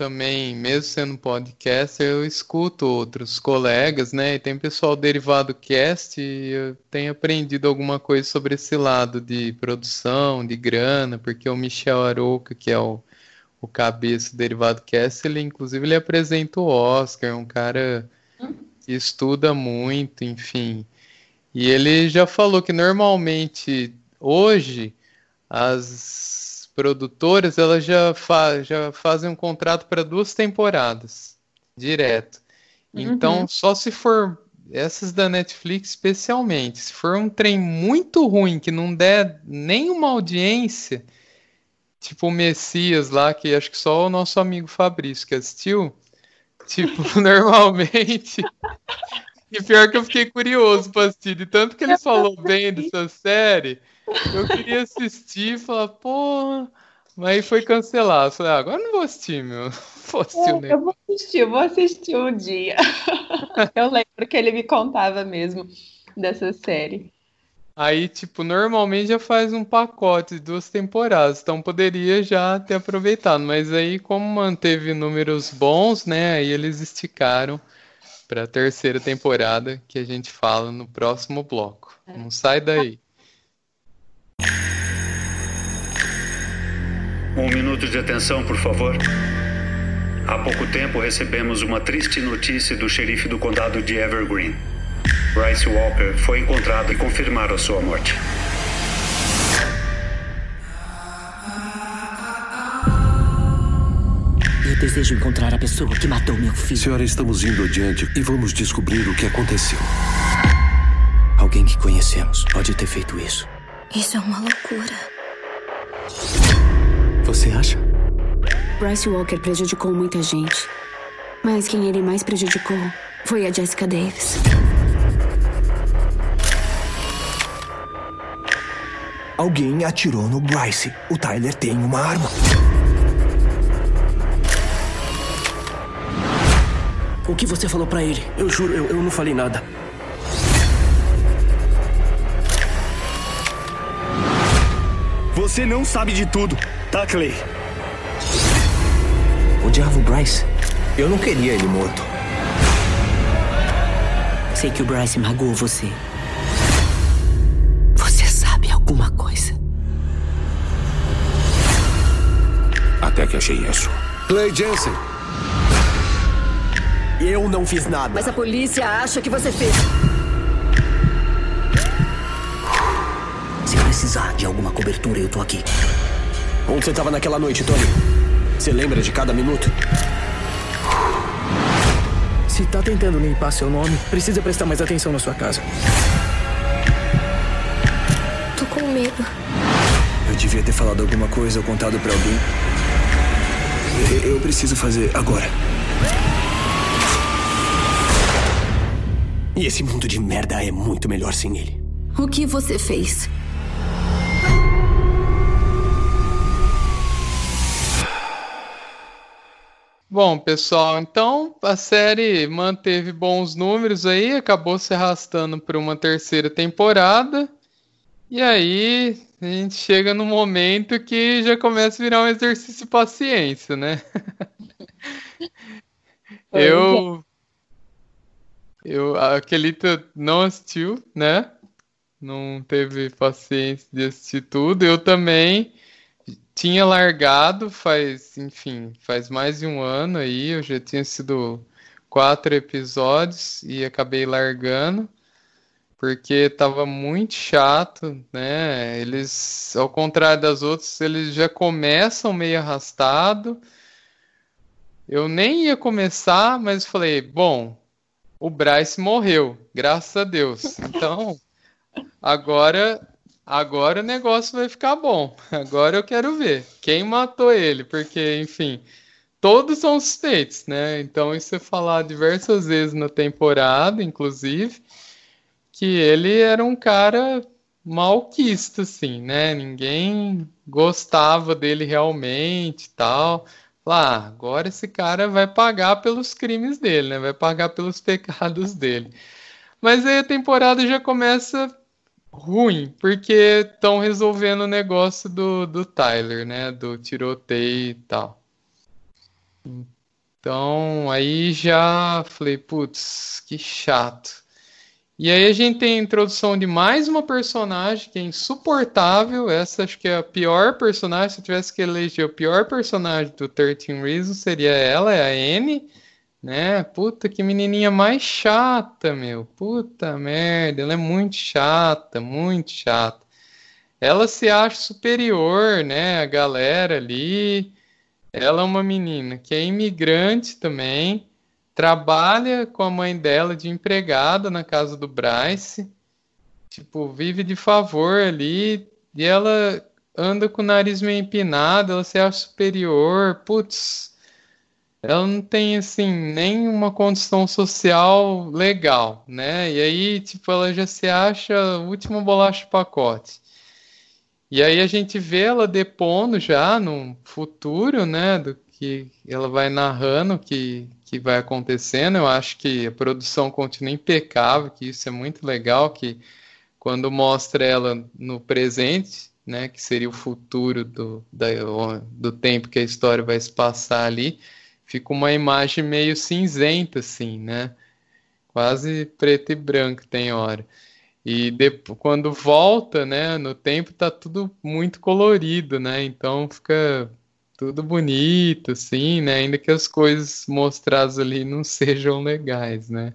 também, mesmo sendo podcaster, eu escuto outros colegas, né? E tem pessoal derivado cast e eu tenho aprendido alguma coisa sobre esse lado de produção, de grana, porque o Michel Arouca, que é o, o cabeça do derivado cast, ele inclusive ele apresenta o Oscar, é um cara que estuda muito, enfim. E ele já falou que normalmente hoje as produtoras elas já, fa já fazem um contrato para duas temporadas direto. Então, uhum. só se for essas da Netflix especialmente, se for um trem muito ruim que não der nenhuma audiência, tipo o Messias lá, que acho que só o nosso amigo Fabrício que assistiu, tipo, <laughs> normalmente e pior que eu fiquei curioso pra assistir. De tanto que ele falou bem dessa série, eu queria assistir e falar, porra. Mas foi cancelado. Eu falei, ah, agora não vou assistir, meu. <laughs> Vou assistir é, eu vou assistir, vou assistir um dia. <laughs> eu lembro que ele me contava mesmo dessa série. Aí, tipo, normalmente já faz um pacote de duas temporadas, então poderia já ter aproveitado. Mas aí, como manteve números bons, né? Aí eles esticaram para a terceira temporada que a gente fala no próximo bloco. É. Não sai daí. Um minuto de atenção, por favor. Há pouco tempo recebemos uma triste notícia do xerife do condado de Evergreen. Bryce Walker foi encontrado e confirmaram a sua morte. desejo encontrar a pessoa que matou meu filho. Senhora, estamos indo adiante e vamos descobrir o que aconteceu. Alguém que conhecemos pode ter feito isso. Isso é uma loucura. Você acha? Bryce Walker prejudicou muita gente. Mas quem ele mais prejudicou foi a Jessica Davis. Alguém atirou no Bryce. O Tyler tem uma arma. O que você falou para ele? Eu juro, eu, eu não falei nada. Você não sabe de tudo, tá, Clay? Odiava o Bryce. Eu não queria ele morto. Sei que o Bryce magoou você. Você sabe alguma coisa? Até que achei isso. Clay Jensen. Eu não fiz nada. Mas a polícia acha que você fez. Precisar de alguma cobertura, eu tô aqui. Onde você tava naquela noite, Tony? Você lembra de cada minuto? Se tá tentando limpar seu nome, precisa prestar mais atenção na sua casa. Tô com medo. Eu devia ter falado alguma coisa ou contado para alguém. Eu preciso fazer agora. E esse mundo de merda é muito melhor sem ele. O que você fez? Bom, pessoal, então a série manteve bons números aí, acabou se arrastando para uma terceira temporada. E aí a gente chega no momento que já começa a virar um exercício de paciência, né? <laughs> Eu eu, a Kelita não assistiu, né? Não teve paciência de assistir tudo. Eu também tinha largado faz, enfim, faz mais de um ano aí. Eu já tinha sido quatro episódios e acabei largando porque estava muito chato, né? Eles, ao contrário das outras, eles já começam meio arrastado. Eu nem ia começar, mas falei, bom, o Bryce morreu, graças a Deus. Então, agora agora o negócio vai ficar bom. <laughs> Agora eu quero ver quem matou ele, porque, enfim, todos são suspeitos, né? Então, isso é falar diversas vezes na temporada, inclusive, que ele era um cara malquista, assim, né? Ninguém gostava dele realmente tal. Lá, agora esse cara vai pagar pelos crimes dele, né? Vai pagar pelos <laughs> pecados dele. Mas aí a temporada já começa ruim, porque estão resolvendo o negócio do, do Tyler, né? Do tiroteio e tal. Então aí já falei, putz, que chato. E aí a gente tem a introdução de mais uma personagem que é insuportável. Essa acho que é a pior personagem. Se eu tivesse que eleger o pior personagem do 13 Reasons, seria ela, é a Anne. Né? Puta, que menininha mais chata, meu. Puta merda, ela é muito chata, muito chata. Ela se acha superior, né? A galera ali. Ela é uma menina que é imigrante também trabalha com a mãe dela de empregada na casa do Bryce, tipo, vive de favor ali, e ela anda com o nariz meio empinado, ela se acha superior, putz, ela não tem, assim, nenhuma condição social legal, né? E aí, tipo, ela já se acha a última bolacha pacote. E aí a gente vê ela depondo já no futuro, né, do que ela vai narrando que, que vai acontecendo. Eu acho que a produção continua impecável, que isso é muito legal, que quando mostra ela no presente, né, que seria o futuro do, da, do tempo que a história vai se passar ali, fica uma imagem meio cinzenta, assim, né? Quase preto e branco tem hora. E depois, quando volta, né, no tempo tá tudo muito colorido, né? Então fica tudo bonito, assim, né? Ainda que as coisas mostradas ali <laughs> não sejam legais, né?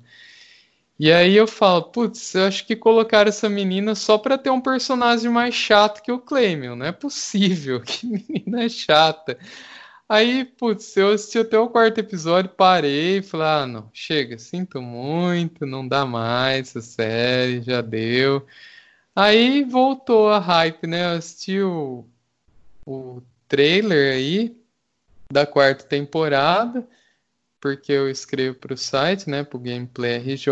E aí eu falo, putz, eu acho que colocaram essa menina só pra ter um personagem mais chato que o Clayman, não é possível, <laughs> que menina chata. Aí, putz, eu assisti até o quarto episódio, parei e falei, ah, não, chega, sinto muito, não dá mais essa série, já deu. Aí voltou a hype, né? Eu assisti o, o trailer aí da quarta temporada, porque eu escrevo para o site, né, para o Gameplay RJ.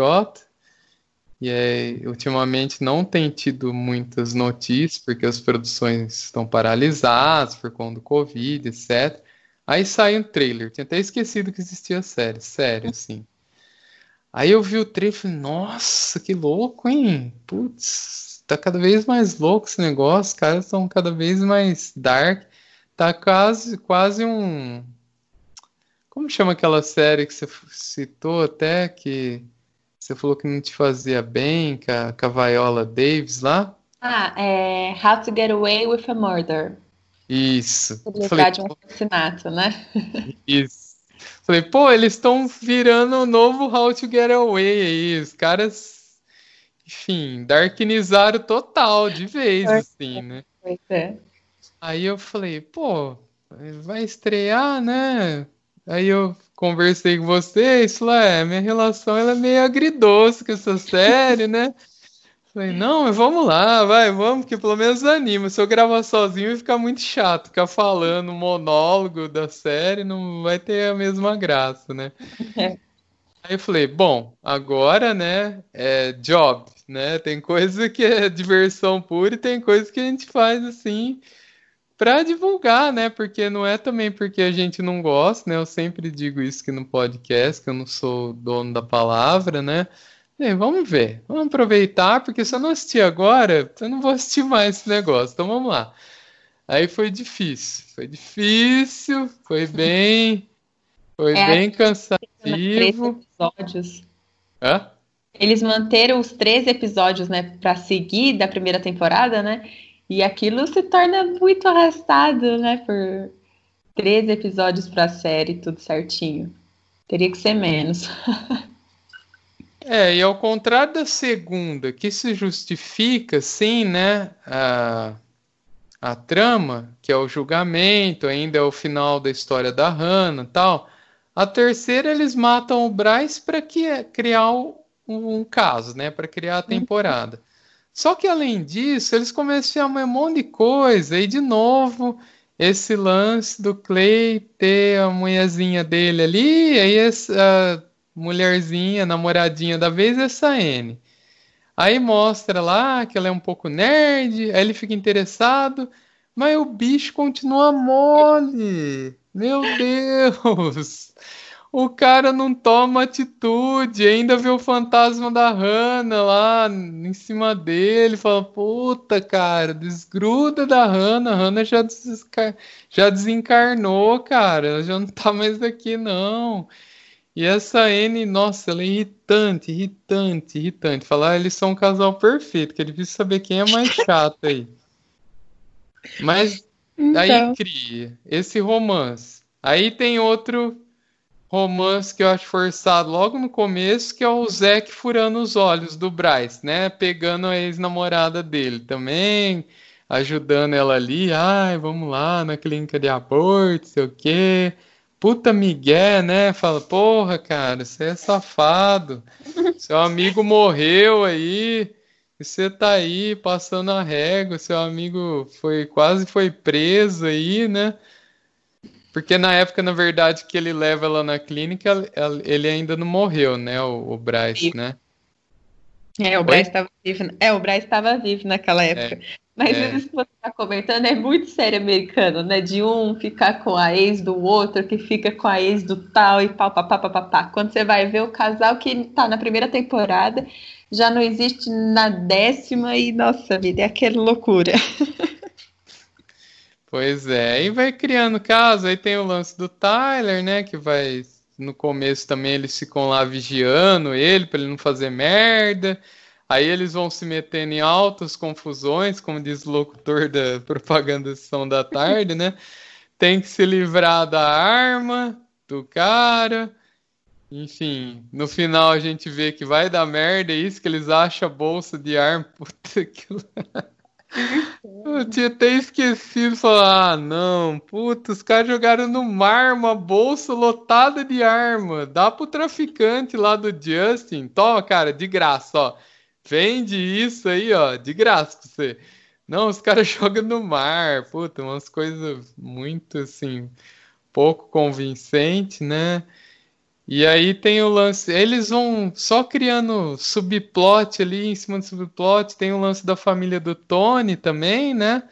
E aí, ultimamente não tem tido muitas notícias, porque as produções estão paralisadas por conta do Covid, etc. Aí sai um trailer, tinha até esquecido que existia a série, sério, assim. Aí eu vi o trailer e falei, nossa, que louco, hein? Putz, tá cada vez mais louco esse negócio, os caras estão cada vez mais dark. Tá quase, quase um. Como chama aquela série que você citou até, que você falou que não te fazia bem, com a, com a Viola Davis lá? Ah, é How to Get Away with a Murder. Isso. Falei, de um assassinato, né? Isso. Falei, pô, eles estão virando o novo How to Get Away aí. Os caras, enfim, darkinizaram total, de vez, assim, né? Pois é. Aí eu falei, pô, vai estrear, né? Aí eu conversei com você, isso lá é, minha relação ela é meio agridoce com essa série, né? <laughs> Falei, não, mas vamos lá, vai, vamos, que pelo menos anima. Se eu gravar sozinho vai ficar muito chato, ficar falando monólogo da série, não vai ter a mesma graça, né? É. Aí eu falei, bom, agora, né, é job, né? Tem coisa que é diversão pura e tem coisa que a gente faz assim para divulgar, né? Porque não é também porque a gente não gosta, né? Eu sempre digo isso aqui no podcast, que eu não sou dono da palavra, né? Bem, vamos ver, vamos aproveitar, porque se eu não assistir agora, eu não vou assistir mais esse negócio. Então vamos lá. Aí foi difícil, foi difícil, foi bem, foi é, bem cansativo. episódios. Hã? Eles manteram os três episódios, né, para seguir da primeira temporada, né? E aquilo se torna muito arrastado, né? Por 13 episódios para a série, tudo certinho. Teria que ser menos. <laughs> é, e ao contrário da segunda, que se justifica, sim, né? A, a trama, que é o julgamento, ainda é o final da história da Hannah tal. A terceira, eles matam o Bryce para criar um, um caso, né? Para criar a uhum. temporada. Só que além disso, eles começam a chamar um monte de coisa, e de novo, esse lance do Clay ter a mulherzinha dele ali, aí essa mulherzinha, namoradinha da vez, essa N. Aí mostra lá que ela é um pouco nerd, aí ele fica interessado, mas o bicho continua mole. Meu Deus! o cara não toma atitude, ainda vê o fantasma da Hannah lá em cima dele, fala, puta, cara, desgruda da Hannah, a Hannah já, já desencarnou, cara, ela já não tá mais aqui, não. E essa N, nossa, ela é irritante, irritante, irritante. Falar, ah, eles são um casal perfeito, que é difícil saber quem é mais chato aí. Mas então. aí cria esse romance. Aí tem outro romance que eu acho forçado logo no começo, que é o Zack furando os olhos do Bryce, né? Pegando a ex-namorada dele também, ajudando ela ali, ai, vamos lá na clínica de aborto, sei o quê. Puta migué, né? Fala, porra, cara, você é safado. Seu amigo morreu aí, e você tá aí passando a régua, seu amigo foi quase foi preso aí, né? Porque na época, na verdade, que ele leva ela na clínica, ele ainda não morreu, né? O, o Bryce, né? É, o Bryce estava vivo. É, o Bryce estava vivo naquela época. É, Mas é. isso que você está comentando é muito sério americano, né? De um ficar com a ex do outro, que fica com a ex do tal e pau, pá, pá, pá, pá, pá. Quando você vai ver o casal que tá na primeira temporada, já não existe na décima e, nossa vida, é aquela loucura. Pois é, aí vai criando caso, aí tem o lance do Tyler, né, que vai no começo também eles ficam lá vigiando ele para ele não fazer merda. Aí eles vão se metendo em altas confusões, como diz o locutor da <laughs> propaganda Sessão da Tarde, né? Tem que se livrar da arma do cara. Enfim, no final a gente vê que vai dar merda, é isso que eles acham a bolsa de arma. <laughs> Puta que. Eu tinha até esquecido falar, ah, não, puta, os caras jogaram no mar uma bolsa lotada de arma. Dá pro traficante lá do Justin. Toma, cara, de graça, ó. Vende isso aí, ó, de graça pra você. Não, os caras <laughs> jogam no mar, puta, umas coisas muito assim, pouco convincente, né? E aí tem o lance. Eles vão só criando subplot ali em cima do subplot. Tem o lance da família do Tony também, né?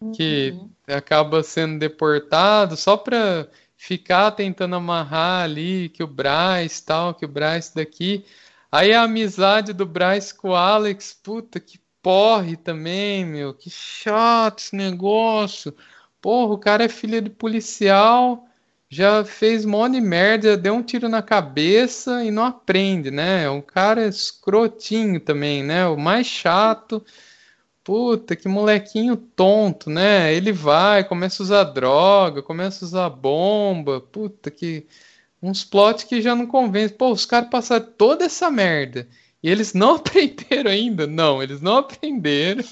Uhum. Que acaba sendo deportado só pra ficar tentando amarrar ali que o Bryce tal, que o Bryce daqui. Aí a amizade do Bryce com o Alex, puta que porre também, meu. Que chato esse negócio. Porra, o cara é filho de policial já fez um monte de merda, deu um tiro na cabeça e não aprende, né? É um cara escrotinho também, né? O mais chato. Puta, que molequinho tonto, né? Ele vai, começa a usar droga, começa a usar bomba. Puta, que. Uns plots que já não convencem. Pô, os caras passaram toda essa merda. E eles não <laughs> aprenderam ainda? Não, eles não aprenderam.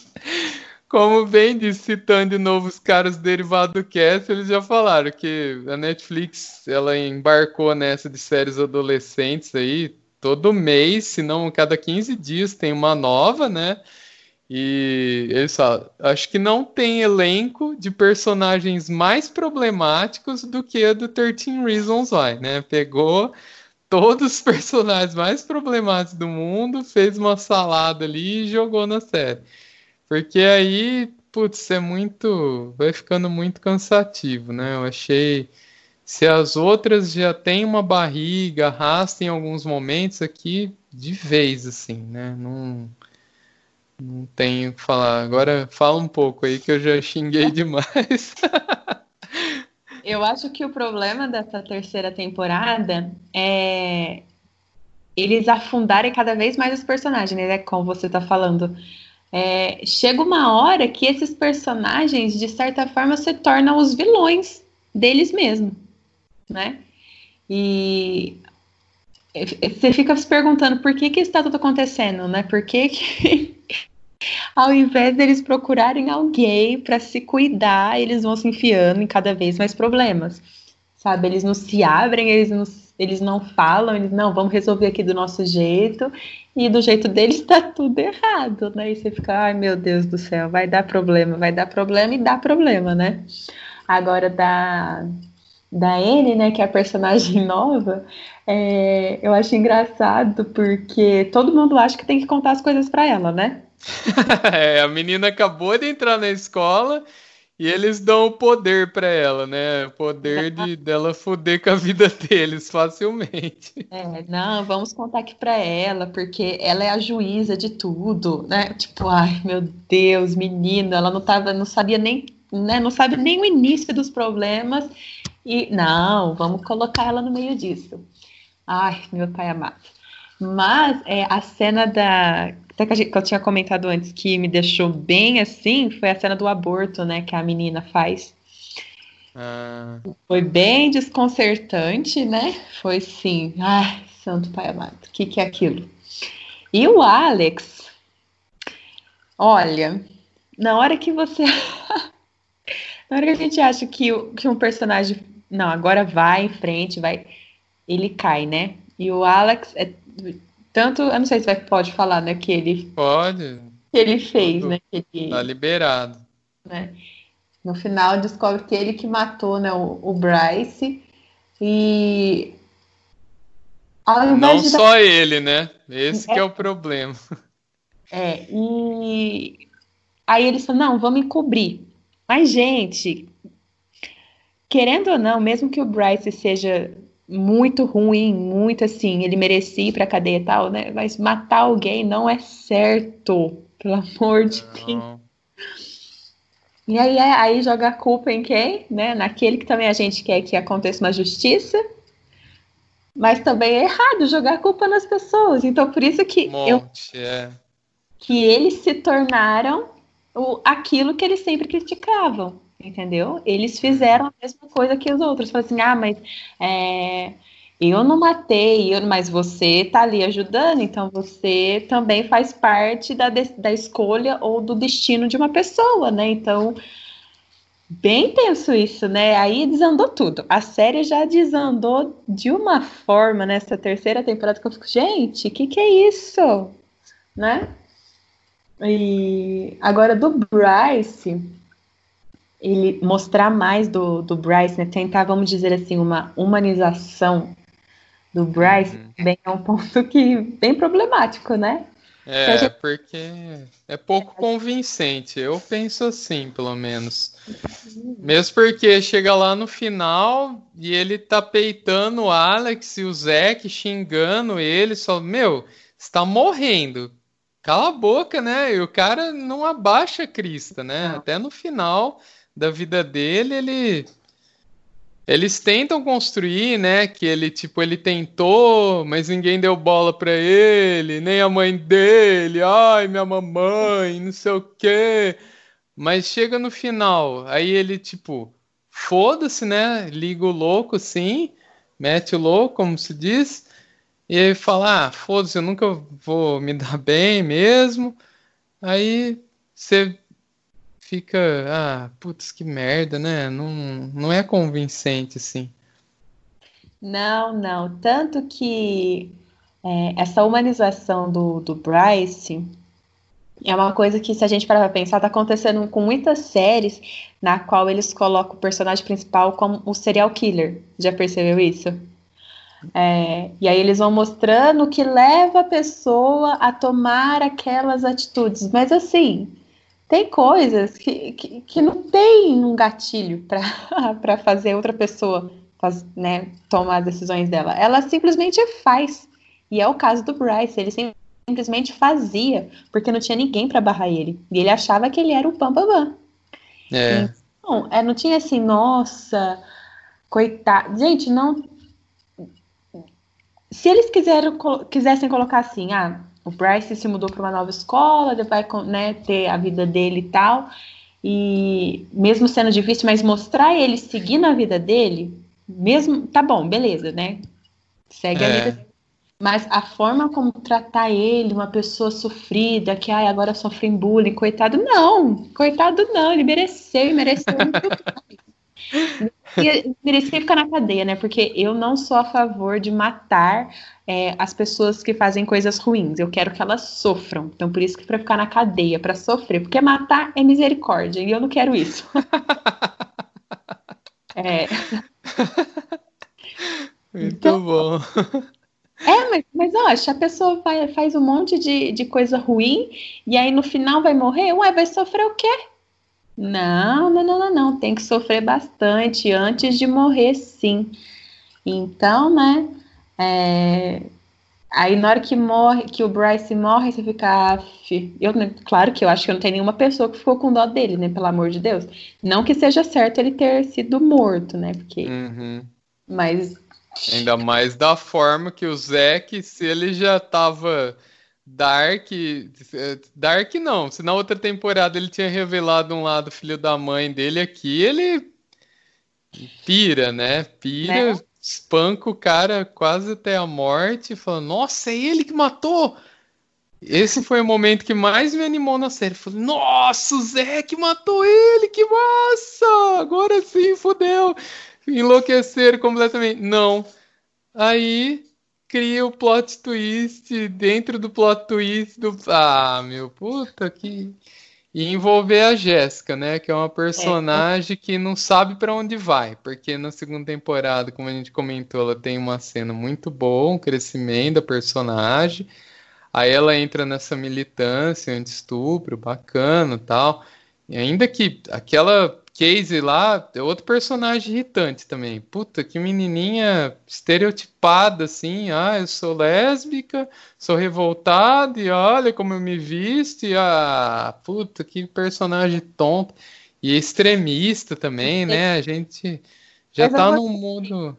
Como bem disse, citando de novo os caras derivados do cast, eles já falaram que a Netflix ela embarcou nessa de séries adolescentes aí todo mês, se não cada 15 dias tem uma nova, né? E eles falam, acho que não tem elenco de personagens mais problemáticos do que a do 13 Reasons Why, né? Pegou todos os <laughs> personagens mais problemáticos do mundo, fez uma salada ali e jogou na série. Porque aí, putz, é muito. Vai ficando muito cansativo, né? Eu achei. Se as outras já têm uma barriga, arrastam em alguns momentos aqui, de vez, assim, né? Não, não tenho o que falar. Agora fala um pouco aí que eu já xinguei <laughs> demais. eu acho que o problema dessa terceira temporada é eles afundarem cada vez mais os personagens, né? Como você tá falando é, chega uma hora que esses personagens, de certa forma, se tornam os vilões deles mesmos, né? E você fica se perguntando por que que está tudo acontecendo, né? Por que, que <laughs> ao invés deles procurarem alguém para se cuidar, eles vão se enfiando em cada vez mais problemas, sabe? Eles não se abrem, eles não, eles não falam, eles não, vamos resolver aqui do nosso jeito, e do jeito deles tá tudo errado, né? E você fica, ai meu Deus do céu, vai dar problema, vai dar problema e dá problema, né? Agora da, da Anne, né, que é a personagem <laughs> nova, é, eu acho engraçado porque todo mundo acha que tem que contar as coisas para ela, né? <laughs> é, a menina acabou de entrar na escola E eles dão o poder para ela, né? O poder de dela foder com a vida <laughs> deles facilmente. É, não, vamos contar aqui para ela, porque ela é a juíza de tudo, né? Tipo, ai, meu Deus, menina, ela não tava, não sabia nem, né? Não sabe nem o início dos problemas. E não, vamos colocar ela no meio disso. Ai, meu pai amado. Mas é, a cena da até que, gente, que, eu tinha comentado antes que me deixou bem assim, foi a cena do aborto, né, que a menina faz. Ah. Foi bem desconcertante, né? Foi sim. Ai, santo pai amado, o que, que é aquilo? E o Alex, olha, na hora que você. <laughs> na hora que a gente acha que, que um personagem. Não, agora vai em frente, vai. Ele cai, né? E o Alex é tanto, eu não sei se vai, pode falar, né, que ele... Pode. Que ele fez, Tudo né? Que ele, tá liberado. Né, no final descobre que ele que matou, né, o, o Bryce e... Não só ele, né? Esse é, que é o problema. É, e aí eles falam, não, vamos encobrir. Mas, gente, querendo ou não, mesmo que o Bryce seja muito ruim, muito assim, ele merecia ir pra cadeia e tal, né? Mas matar alguém não é certo, pelo amor de Deus. E aí, é, aí joga a culpa em quem? Né? Naquele que também a gente quer que aconteça uma justiça, mas também é errado jogar a culpa nas pessoas. Então, por isso que Monte, eu, é. que eles se tornaram o, aquilo que eles sempre criticavam entendeu? Eles fizeram a mesma coisa que os outros. Falaram assim, ah, mas é, eu não matei, eu, mas você tá ali ajudando, então você também faz parte da, da escolha ou do destino de uma pessoa, né? Então, bem tenso isso, né? Aí desandou tudo. A série já desandou de uma forma nessa terceira temporada que eu fico, gente, o que, que é isso? Né? E agora do Bryce, ele mostrar mais do, do Bryce, né? Tentar, vamos dizer assim, uma humanização do Bryce uhum. também é um ponto que bem problemático, né? É, gente... porque é pouco convincente. Eu penso assim, pelo menos. Mesmo porque chega lá no final e ele tá peitando o Alex e o Zack xingando ele, só, meu, está morrendo. Cala a boca, né? E o cara não abaixa a crista, né? Não. Até no final da vida dele, ele eles tentam construir, né, que ele tipo ele tentou, mas ninguém deu bola para ele, nem a mãe dele, ai, minha mamãe, não sei o quê. Mas chega no final, aí ele tipo, foda-se, né? Liga o louco assim, mete o louco, como se diz, e aí fala: "Ah, foda-se, eu nunca vou me dar bem mesmo". Aí você fica, ah, putz, que merda, né? Não, não é convincente, assim. Não, não. Tanto que é, essa humanização do, do Bryce é uma coisa que, se a gente parar pra pensar, tá acontecendo com muitas séries na qual eles colocam o personagem principal como o serial killer. Já percebeu isso? É, e aí eles vão mostrando o que leva a pessoa a tomar aquelas atitudes. Mas assim, tem coisas que, que, que não tem um gatilho para <laughs> fazer outra pessoa faz, né, tomar as decisões dela. Ela simplesmente faz. E é o caso do Bryce. Ele simplesmente fazia, porque não tinha ninguém para barrar ele. E ele achava que ele era o Bambambam. É. Então, é, não tinha assim, nossa, coitado. Gente, não. Se eles quiseram, quisessem colocar assim, ah, o Bryce se mudou para uma nova escola, ele vai né, ter a vida dele e tal. E mesmo sendo difícil, mas mostrar ele seguindo a vida dele, mesmo. Tá bom, beleza, né? Segue é. a vida Mas a forma como tratar ele, uma pessoa sofrida, que ai, agora sofre bullying, coitado, não, coitado não, ele mereceu, mereceu muito <laughs> merecia ficar na cadeia, né? Porque eu não sou a favor de matar é, as pessoas que fazem coisas ruins. Eu quero que elas sofram. Então, por isso que para ficar na cadeia, para sofrer, porque matar é misericórdia e eu não quero isso. <laughs> é. Muito então, bom. É, mas, mas ó, se a pessoa vai, faz um monte de, de coisa ruim e aí no final vai morrer, ué, vai sofrer o quê? Não, não, não, não, não. Tem que sofrer bastante antes de morrer, sim. Então, né? É... Aí na hora que morre, que o Bryce morre, você fica. Eu, claro que eu acho que não tem nenhuma pessoa que ficou com dó dele, né? Pelo amor de Deus. Não que seja certo ele ter sido morto, né? Porque. Uhum. Mas Ainda mais da forma que o Zack, se ele já tava Dark. eh, Dark não, se na outra temporada ele tinha revelado um lado filho da mãe dele aqui, ele pira, né? Pira, Né? espanca o cara quase até a morte, falando, nossa, é ele que matou! Esse foi o momento que mais me animou na série. Falei, nossa, o Zack matou ele, que massa! Agora sim, fodeu! Enlouqueceram completamente. Não. Aí cria o plot twist dentro do plot twist do. Ah, meu puta que. E envolver a Jéssica, né? Que é uma personagem que não sabe pra onde vai. Porque na segunda temporada, como a gente comentou, ela tem uma cena muito boa, um crescimento da personagem. Aí ela entra nessa militância anti-estupro, bacana tal. E ainda que aquela Casey lá é outro personagem irritante também. Puta, que menininha estereotipada assim. Ah, eu sou lésbica, sou revoltada e olha como eu me visto. E, ah, puta, que personagem tonto. E extremista também, né? A gente já Mas tá num mundo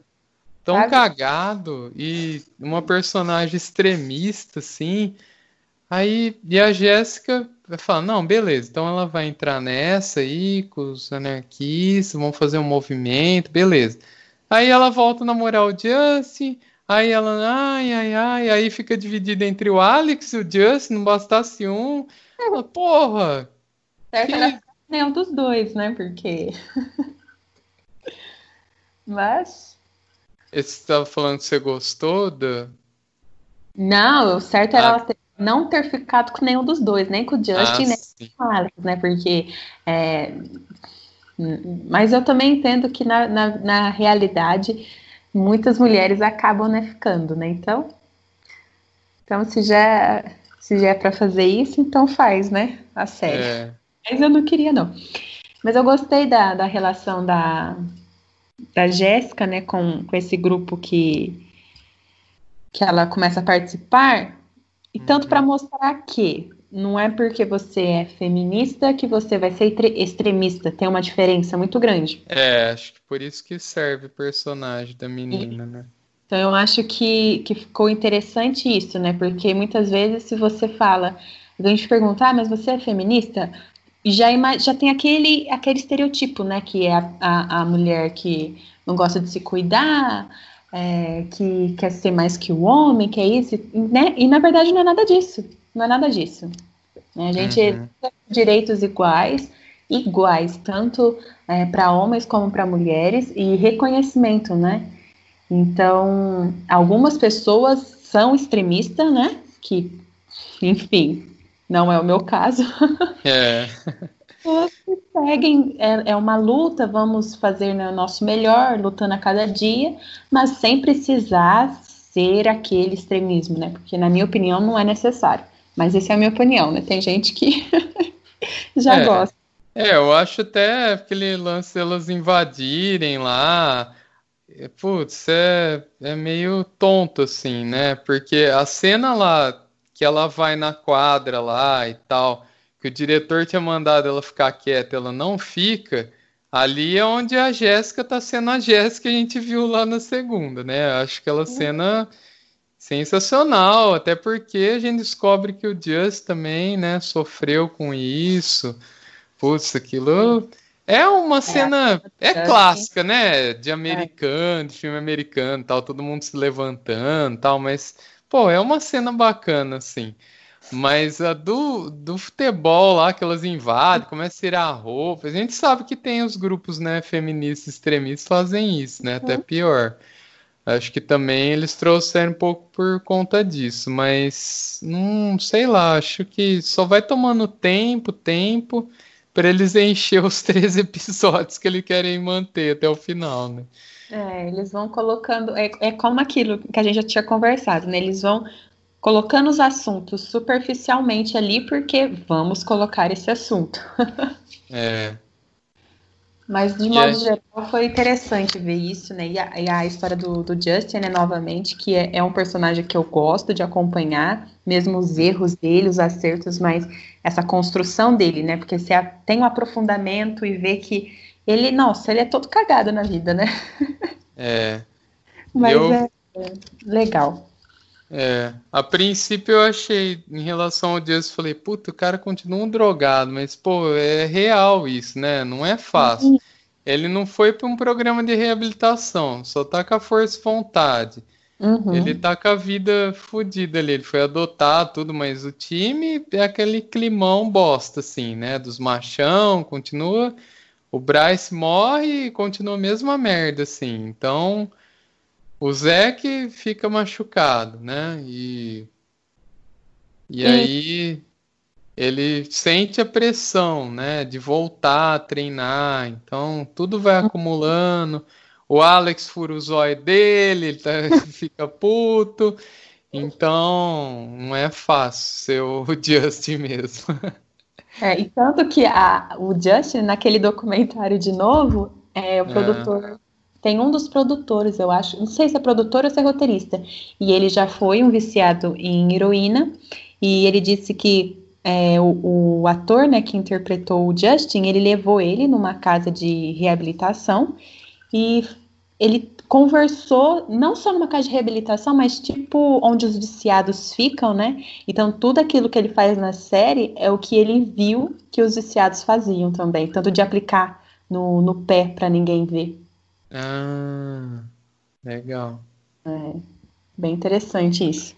tão Sabe? cagado e uma personagem extremista assim. Aí, e a Jéssica vai falar, não, beleza, então ela vai entrar nessa aí com os anarquistas, vão fazer um movimento, beleza. Aí ela volta a namorar o Justin, aí ela, ai, ai, ai, aí fica dividida entre o Alex e o Justin, não bastasse um. Ela, porra, certo Que- nenhum dos dois, né? Porque. <laughs> Mas. você estava falando que você gostou da... Não, o certo era Ah. ela ter- não ter ficado com nenhum dos dois, nem com o Justin, Ah, nem sim. com o Alex, né? Porque. é, Mas eu também entendo que na, na, na realidade muitas mulheres acabam né, ficando, né? Então. Então, se já, se já é pra fazer isso, então faz, né? A série. É, Mas eu não queria, não. Mas eu gostei da, da relação da, da Jéssica, né, com, com esse grupo que, que ela começa a participar. E tanto para mostrar que não é porque você é feminista que você vai ser tre- extremista. Tem uma diferença muito grande. é, acho que por isso que serve o personagem da menina, né? Então eu acho que, que ficou interessante isso, né? Porque muitas vezes se você fala, a gente pergunta, ah, mas você é feminista? Já, já tem aquele, aquele estereotipo, né? Que é a, a, a mulher que não gosta de se cuidar, é, que quer ser mais que o homem, que é isso, né? E na verdade não é nada disso. Não é nada disso. né? A gente Uhum. tem direitos iguais, iguais, tanto para homens como para mulheres, e reconhecimento, né? Então, algumas pessoas são extremistas, né? Que, enfim, não é o meu caso. É, <laughs> Pessoas que seguem, é, é uma luta, vamos fazer né, o nosso melhor, lutando a cada dia, mas sem precisar ser aquele extremismo, né? Porque, na minha opinião, não é necessário. Mas essa é a minha opinião, né? Tem gente que <laughs> já É. gosta. É, eu acho até aquele lance delas invadirem lá. é, Putz, é, é meio tonto assim, né? Porque a cena lá que ela vai na quadra lá e tal, que o diretor tinha mandado ela ficar quieta, ela não fica. Ali é onde a Jéssica tá sendo a Jéssica que a gente viu lá na segunda, né? Acho aquela cena sensacional, até porque a gente descobre que o Just também, né, sofreu com isso. Putz, aquilo é uma cena, é é, clássica, né? De americano, de filme americano, tal, todo mundo se levantando, tal, mas pô, é uma cena bacana assim. Mas a do, do futebol lá que elas invadem, começam a tirar a roupa. A gente sabe que tem os grupos, né, feministas extremistas fazem isso, né? Até pior. Acho que também eles trouxeram um pouco por conta disso, mas não sei lá, acho que só vai tomando tempo, tempo, para eles encher os <laughs> três episódios que eles querem manter até o final, né? É, eles vão colocando. É, é como aquilo que a gente já tinha conversado, né? Eles vão colocando os assuntos superficialmente ali, porque vamos colocar esse assunto. <laughs> É, Mas, de modo geral, foi interessante ver isso, né? E a, e a história do, do, Justin, né, novamente, que é, é, um personagem que eu gosto de acompanhar, mesmo os erros dele, os acertos, mas essa construção dele, né? Porque você tem um aprofundamento e vê que ele, nossa, ele é todo cagado na vida, né? É. <laughs> mas eu... é, é legal. É, a princípio eu achei, em relação ao Dias, falei, puta, o cara continua um drogado, mas, pô, é real isso, né? Não é fácil. Uhum. Ele não foi para um programa de reabilitação, só tá com a força e vontade. Uhum. Ele tá com a vida fodida ali, ele foi adotado, tudo, mas o time é aquele climão bosta, assim, né? Dos machão, continua. O Bryce morre e continua a mesma merda, assim. Então, o Zé que fica machucado, né? E, e aí ele sente a pressão, né? De voltar a treinar. Então tudo vai acumulando. O Alex fura o zóio dele, ele tá, <laughs> fica puto. Então não é fácil ser o <laughs> Justin mesmo. É, e tanto que a, o Justin, naquele documentário de novo, é, o é. produtor tem um dos produtores, eu acho, não sei se é produtor ou se é roteirista, e ele já foi um viciado em heroína, e ele disse que é, o, o, ator, né, que interpretou o Justin, ele levou ele numa casa de reabilitação e ele conversou não só numa casa de reabilitação, mas tipo onde os viciados ficam, né? Então tudo aquilo que ele faz na série é o que ele viu que os viciados faziam também, tanto de aplicar no, no pé para ninguém ver. Ah, legal. É, bem interessante isso.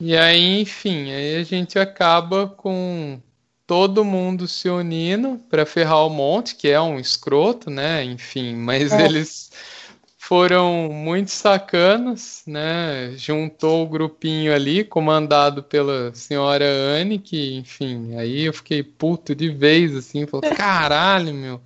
E aí, enfim, aí a gente acaba com todo mundo se unindo para ferrar o monte, que é um escroto, né? Enfim, mas é. eles foram muito sacanas, né? Juntou o grupinho ali, comandado pela senhora Anne, que, enfim, aí eu fiquei puto de vez, assim, falei, <laughs> caralho, meu,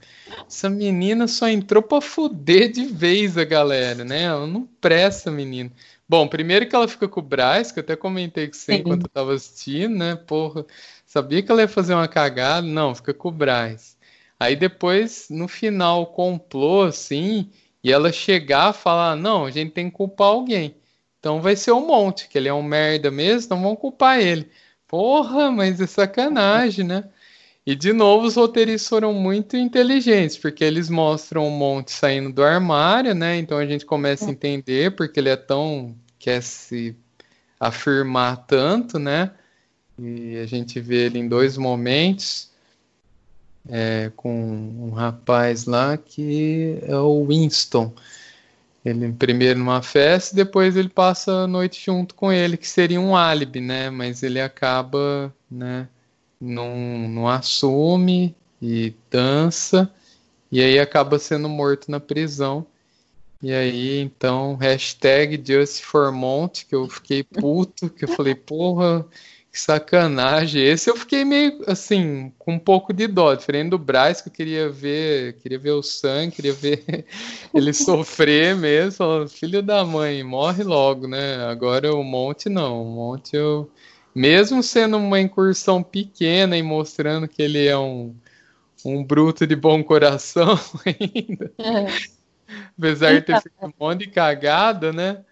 essa menina só entrou pra fuder de vez a galera, né? Ela não presta, menina. Bom, primeiro que ela fica com o Braz, que eu até comentei com você enquanto eu tava assistindo, né? Porra, sabia que ela ia fazer uma cagada? Não, fica com o Braz. Aí depois, no final, complô, assim, e ela chegar a falar: não, a gente tem que culpar alguém. Então vai ser o um Monte, que ele é um merda mesmo, então vamos culpar ele. Porra, mas é sacanagem, né? E de novo, os roteiristas foram muito inteligentes, porque eles mostram o Monte saindo do armário, né? Então a gente começa a entender porque ele é tão. quer se afirmar tanto, né? E a gente vê ele em dois momentos é, com um rapaz lá que é o Winston. Ele primeiro numa festa, depois ele passa a noite junto com ele, que seria um álibi, né? Mas ele acaba, né? Não, não assume e dança, e aí acaba sendo morto na prisão. E aí, então, hashtag Just for Mont, que eu fiquei puto, que eu falei, porra, que sacanagem. Esse eu fiquei meio assim, com um pouco de dó, diferente do Braz, que eu queria ver, queria ver o sangue, queria ver <laughs> ele sofrer mesmo. Falando, filho da mãe, morre logo, né? Agora o Monte não. O Monte eu. Mesmo sendo uma incursão pequena e mostrando que ele é um, um bruto de bom coração <laughs> ainda. É. Apesar de ter então. feito um monte de cagada, né?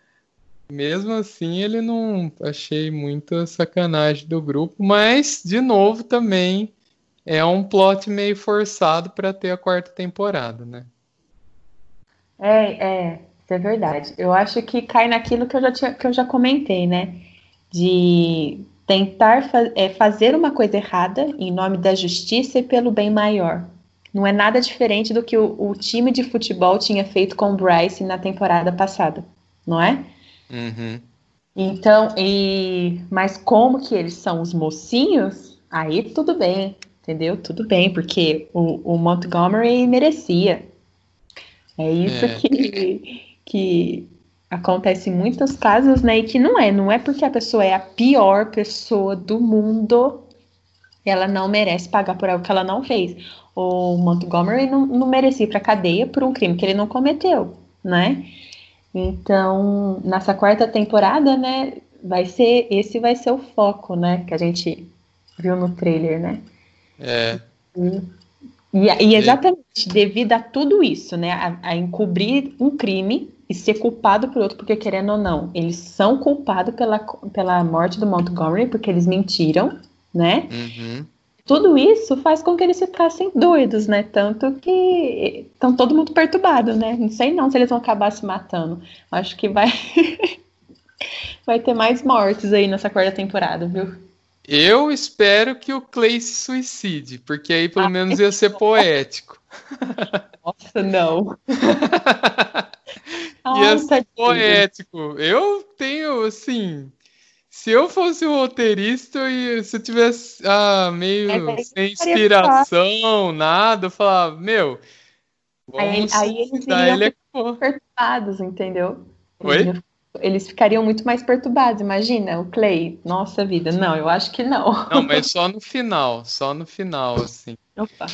Mesmo assim ele não achei muita sacanagem do grupo, mas de novo também é um plot meio forçado para ter a quarta temporada, né? É, é, é verdade. Eu acho que cai naquilo que eu já tinha, que eu já comentei, né? De tentar fa é, fazer uma coisa errada em nome da justiça e pelo bem maior. Não é nada diferente do que o, o time de futebol tinha feito com o Bryce na temporada passada, não é? Uhum. Então, e mas como que eles são os mocinhos, aí tudo bem, entendeu? Tudo bem, porque o, o Montgomery merecia. É isso é. que, que acontece em muitos casos, né? E que não é, não é porque a pessoa é a pior pessoa do mundo, ela não merece pagar por algo que ela não fez. O Montgomery não, não merecia ir pra cadeia por um crime que ele não cometeu, né? Então, nessa quarta temporada, né, vai ser esse vai ser o foco, né, que a gente viu no trailer, né? É. E E, e exatamente devido a tudo isso, né? A, a, encobrir um crime e ser culpado por outro, porque querendo ou não, eles são culpados pela, pela morte do Montgomery, porque eles mentiram, né? Uhum. Tudo isso faz com que eles ficassem doidos, né? Tanto que estão todo mundo perturbado, né? Não sei não se eles vão acabar se matando. Acho que vai <laughs> vai ter mais mortes aí nessa quarta temporada, viu? Eu espero que o Clay se suicide, porque aí pelo ah, menos ia ser poético. Nossa, não. <laughs> ia ser poético. Eu tenho, assim. Se eu fosse um roteirista e se eu tivesse ah, meio sem inspiração, nada, eu falava, meu. Aí, aí eles iriam ele perturbados, entendeu? Oi? eles ficariam muito mais perturbados. Imagina, o Clay, nossa vida. Não, eu acho que não. Não, mas só no final, só no final, assim. <laughs> Opa.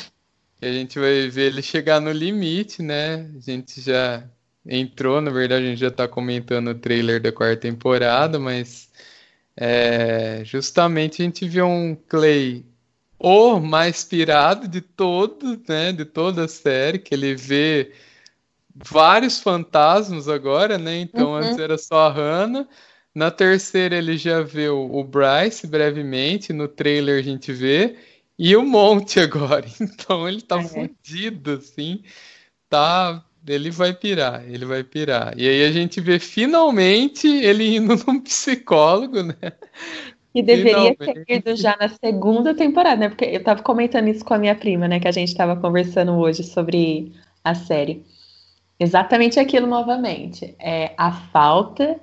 E a gente vai ver ele chegar no limite, né? A gente já entrou, na verdade, a gente já tá comentando o trailer da quarta temporada, mas é, justamente a gente vê um Clay o mais pirado de todo, né? De toda a série, que ele vê vários fantasmas agora, né? Então uhum. antes era só a Hannah. Na terceira ele já vê o, Bryce brevemente, no trailer a gente vê, e o Monte <laughs> agora. Então ele tá é. fudido, assim. Tá. Ele vai pirar, ele vai pirar. E aí a gente vê finalmente ele indo <laughs> num psicólogo, né? E deveria finalmente. ter ido já na segunda temporada, né? Porque eu tava comentando isso com a minha prima, né? Que a gente tava conversando hoje sobre a série. Exatamente aquilo novamente. É a falta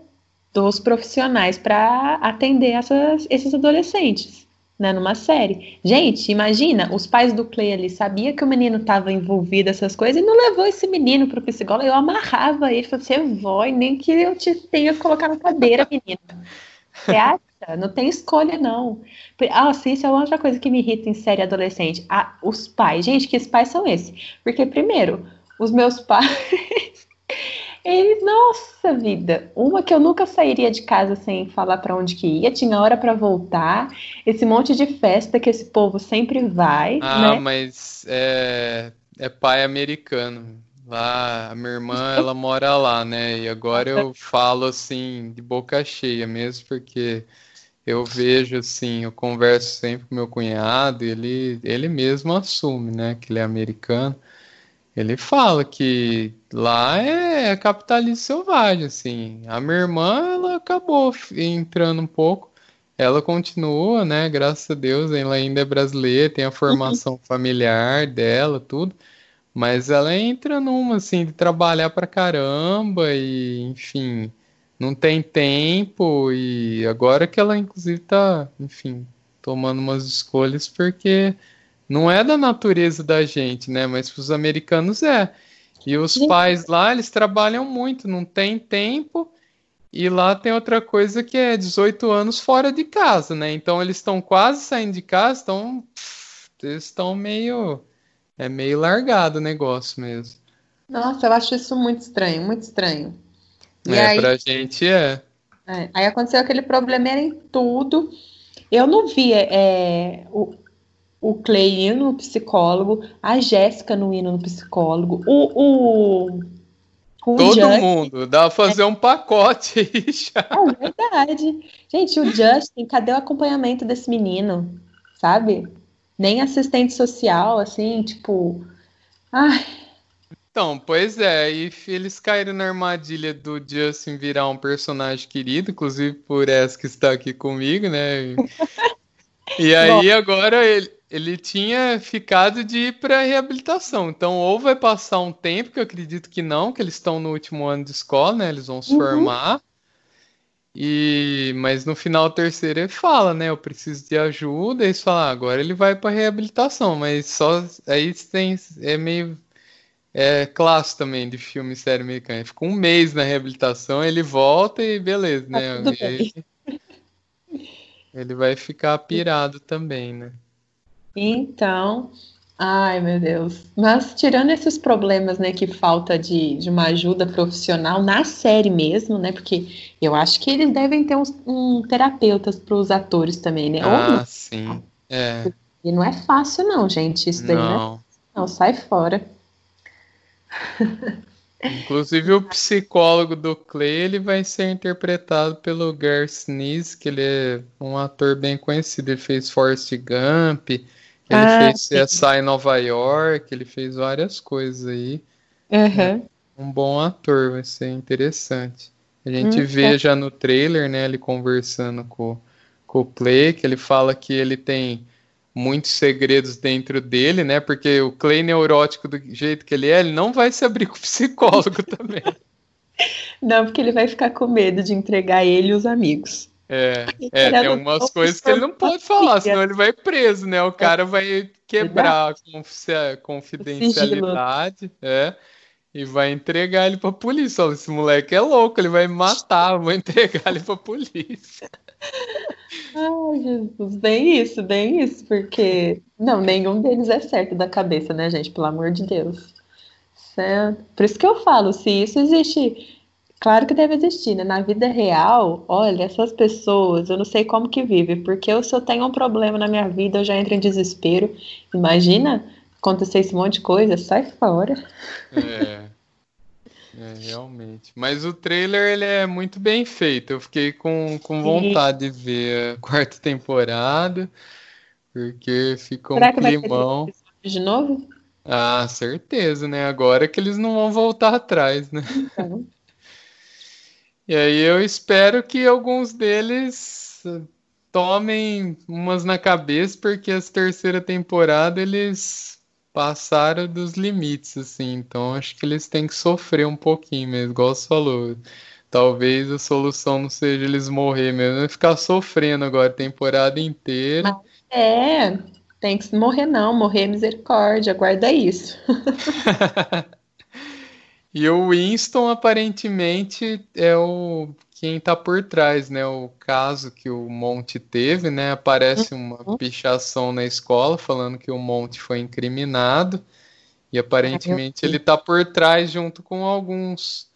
dos profissionais para atender essas, esses adolescentes, né, numa série. Gente, imagina, os pais do Clay ali sabia que o menino estava envolvido essas coisas e não levou esse menino para o psicólogo. Eu amarrava ele, falei, você vai, nem que eu te tenha que colocar na cadeira, <laughs> menino. Você acha? Não tem escolha, não. Ah, sim, isso é outra coisa que me irrita em série adolescente. Ah, os pais. Gente, que pais são esses? Porque, primeiro, os meus <laughs> pais, eles, nossa vida, uma que eu nunca sairia de casa sem falar para onde que ia, tinha hora para voltar, esse monte de festa que esse povo sempre vai, Ah, né? mas é, é pai americano. Lá, a minha irmã, ela <laughs> mora lá, né? E agora eu falo assim, de boca cheia mesmo, porque eu vejo assim, eu converso sempre com meu cunhado, e ele, ele mesmo assume, né, que ele é americano. Ele fala que lá é capitalismo selvagem, assim. A minha irmã, ela acabou entrando um pouco. Ela continua, né? Graças a Deus, ela ainda é brasileira, tem a formação familiar dela, tudo. Mas ela entra numa, assim, de trabalhar pra caramba e, enfim, não tem tempo. E agora que ela, inclusive, tá, enfim, tomando umas escolhas porque não é da natureza da gente, né? Mas para os americanos é. E os pais lá, eles trabalham muito, não tem tempo. E lá tem outra coisa que é 18 anos fora de casa, né? Então eles estão quase saindo de casa, então eles estão meio é meio largado o negócio mesmo. Nossa, eu acho isso muito estranho, muito estranho. E é, aí, pra gente é. é. Aí aconteceu aquele problema em tudo. Eu não vi é, o, o Clay indo no psicólogo, a Jéssica não indo no psicólogo, o. o, o Todo Justin, mundo, dá pra fazer é, um pacote aí <laughs> já. É verdade. Gente, o Justin, cadê o acompanhamento desse menino? Sabe? Nem assistente social, assim, tipo. Ai. Então, pois é, e eles caíram na armadilha do Justin virar um personagem querido, inclusive por essa que está aqui comigo, né? E <laughs> aí Bom. agora ele, ele tinha ficado de ir para reabilitação. Então, ou vai passar um tempo, que eu acredito que não, que eles estão no último ano de escola, né? Eles vão se uhum. formar. E mas no final terceiro ele fala, né? Eu preciso de ajuda. E eles falam, ah, agora ele vai para reabilitação, mas só aí tem é meio é clássico também de filme série americana. Fica um mês na reabilitação, ele volta e beleza, né? Tá e aí, ele vai ficar pirado também, né? Então, ai meu Deus. Mas tirando esses problemas, né, que falta de, de uma ajuda profissional na série mesmo, né, porque eu acho que eles devem ter uns um terapeutas para os atores também, né? Ah, sim. É. E não é fácil não, gente, isso daí, não. né? Não, sai fora. Inclusive o psicólogo do Clay ele vai ser interpretado pelo Garth Sinise, que ele é um ator bem conhecido. Ele fez Forrest Gump, ele ah, fez CSI Nova York, ele fez várias coisas aí. Uhum. Um bom ator, vai ser interessante. A gente hum, vê é. já no trailer, né, ele conversando com, com o Clay, que ele fala que ele tem muitos segredos dentro dele, né? Porque o Clay neurótico do jeito que ele é, ele não vai se abrir com o psicólogo <laughs> também. Não, porque ele vai ficar com medo de entregar ele e os amigos. É, é tem algumas coisas que ele não pode falar, senão ele vai preso, né? O cara vai quebrar a confidencialidade, é, e vai entregar ele pra polícia. Olha, esse moleque é louco, ele vai me matar, vou entregar ele pra polícia. <laughs> Ai, Jesus, bem isso, bem isso, porque não, nenhum deles é certo da cabeça, né, gente? Pelo amor de Deus. Certo? Por isso que eu falo, se isso existe, claro que deve existir, né? Na vida real, olha, essas pessoas, eu não sei como que vivem, porque eu, se eu tenho um problema na minha vida, eu já entro em desespero. Imagina acontecer esse monte de coisa, sai fora. É. É, realmente. Mas o trailer ele é muito bem feito. Eu fiquei com, com vontade de ver a quarta temporada, porque ficou Será um climão. de novo? Ah, certeza, né? Agora que eles não vão voltar atrás, né? Então. E aí eu espero que alguns deles tomem umas na cabeça, porque essa terceira temporada eles passaram dos limites, assim. Então acho que eles têm que sofrer um pouquinho mesmo, igual você falou. Talvez a solução não seja eles morrer mesmo, é ficar sofrendo agora a temporada inteira. É, tem que morrer não, morrer é misericórdia, guarda isso. <laughs> e o Winston aparentemente é o quem está por trás, né? O caso que o Monte teve, né? Aparece uma uhum. pichação na escola falando que o Monte foi incriminado e aparentemente ele está por trás junto com alguns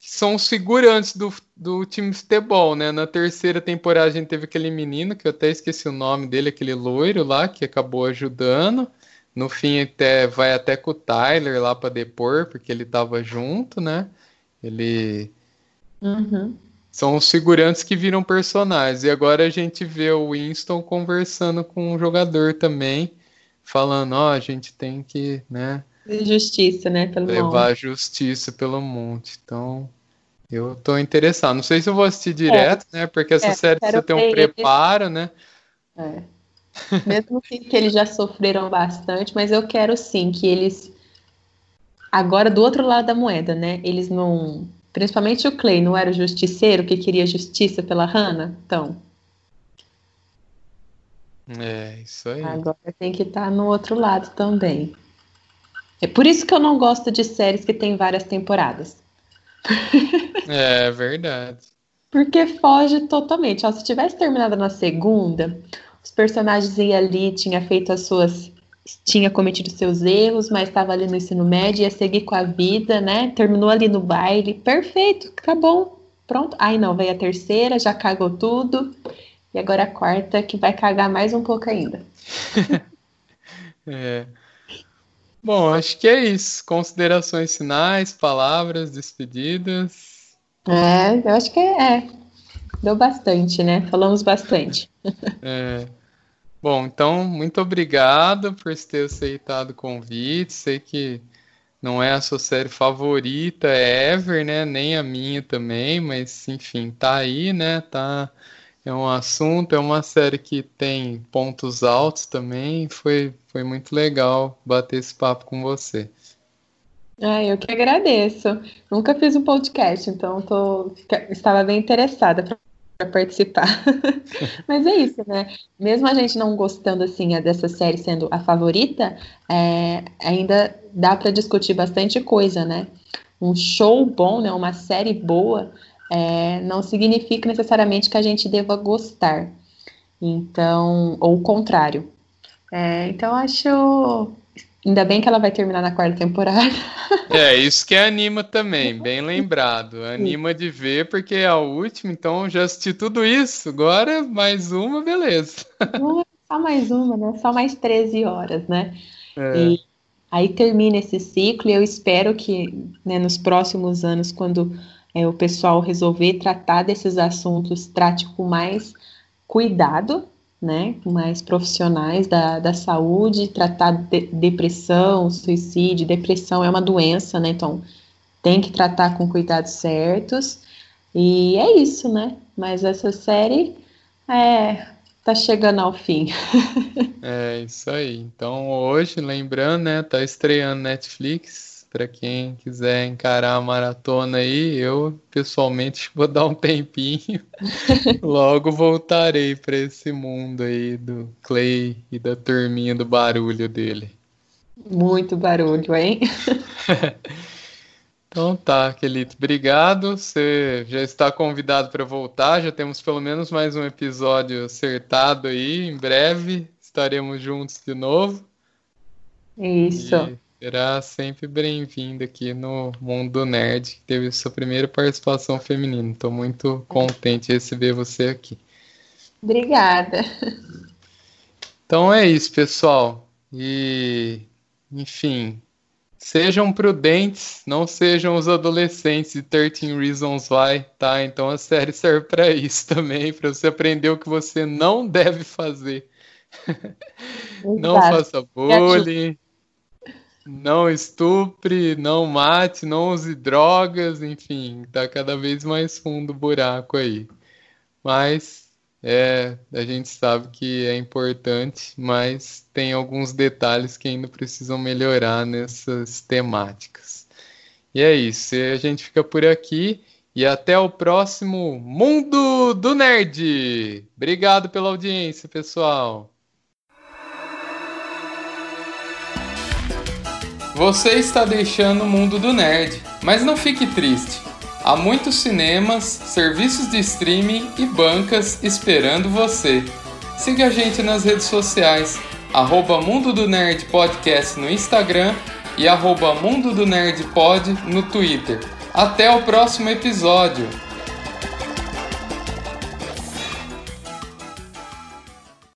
que são os figurantes do, do time de futebol, né? Na terceira temporada a gente teve aquele menino que eu até esqueci o nome dele, aquele loiro lá que acabou ajudando. No fim até vai até com o Tyler lá para depor porque ele estava junto, né? Ele Uhum. São os figurantes que viram personagens. E agora a gente vê o Winston conversando com um jogador também, falando, ó, oh, a gente tem que, né? Justiça, né? Pelo levar monte. justiça pelo monte. Então, eu tô interessado. Não sei se eu vou assistir direto, é. né? Porque essa é, série precisa ter um preparo, né? É. Mesmo que, que eles já sofreram bastante, mas eu quero sim que eles. Agora, do outro lado da moeda, né? Eles não Principalmente o Clay, não era o justiceiro que queria justiça pela Hannah? Então. É, isso aí. Agora tem que estar tá no outro lado também. É por isso que eu não gosto de séries que tem várias temporadas. é verdade. Porque foge totalmente. Ó, se tivesse terminado na segunda, os personagens iam ali, tinha feito as suas tinha cometido seus erros, mas estava ali no ensino médio, ia seguir com a vida, né? Terminou ali no baile, perfeito, tá bom, pronto. Aí não, veio a terceira, já cagou tudo, e agora a quarta que vai cagar mais um pouco ainda. <laughs> é. Bom, acho que é isso. Considerações finais, palavras, despedidas. É, eu acho que é. É. Deu bastante, né? Falamos bastante. <laughs> é. Bom, então, muito obrigado por ter aceitado o convite. Sei que não é a sua série favorita ever, né? Nem a minha também, mas enfim, tá aí, né? Tá é um assunto, é uma série que tem pontos altos também. Foi, foi muito legal bater esse papo com você. Ah, eu que agradeço. Nunca fiz um podcast, então tô, estava bem interessada para participar. <laughs> Mas é isso, né? Mesmo a gente não gostando assim dessa série sendo a favorita, é, ainda dá para discutir bastante coisa, né? Um show bom, né? Uma série boa, é, não significa necessariamente que a gente deva gostar. Então, ou o contrário. É, então, acho Ainda bem que ela vai terminar na quarta temporada. <laughs> É, isso que anima também, bem lembrado. Anima de ver, porque é a última, então já assisti tudo isso. Agora, mais uma, beleza. Só mais uma, né? Só mais 13 horas, né? É. E aí termina esse ciclo e eu espero que né, nos próximos anos, quando é, o pessoal resolver tratar desses assuntos, trate com mais cuidado, né, mais profissionais da, da saúde, tratar de, depressão, suicídio, depressão é uma doença, né, então tem que tratar com cuidados certos, e é isso, né, mas essa série é, tá chegando ao fim. <laughs> é, isso aí, então hoje, lembrando, né, tá estreando Netflix, para quem quiser encarar a maratona aí, eu pessoalmente <laughs> vou dar um tempinho. <laughs> Logo voltarei para esse mundo aí do Clay e da turminha do barulho dele. Muito barulho, hein? <laughs> então tá, Kelito, obrigado. Você já está convidado para voltar. Já temos pelo menos mais um episódio acertado aí. Em breve estaremos juntos de novo. Isso. E será sempre bem-vindo aqui no Mundo Nerd, que teve sua primeira participação feminina. Estou muito contente de receber você aqui. Obrigada. Então é isso, pessoal. E, enfim, sejam prudentes, não sejam os adolescentes de 13 Reasons Why, tá? Então a série serve para isso <laughs> também, para você aprender o que você não deve fazer. <laughs> não faça bullying não estupre, não mate, não use drogas, enfim, tá cada vez mais fundo o buraco aí. Mas é, a gente sabe que é importante, mas tem alguns detalhes que ainda precisam melhorar nessas temáticas. E é isso, a gente fica por aqui e até o próximo Mundo do Nerd. Obrigado pela audiência, pessoal. Você está deixando o mundo do nerd, mas não fique triste. Há muitos cinemas, serviços de streaming e bancas esperando você. Siga a gente nas redes sociais, arroba Mundo do Nerd Podcast no Instagram e arroba Mundo do Nerd Pod no Twitter. Até o próximo episódio!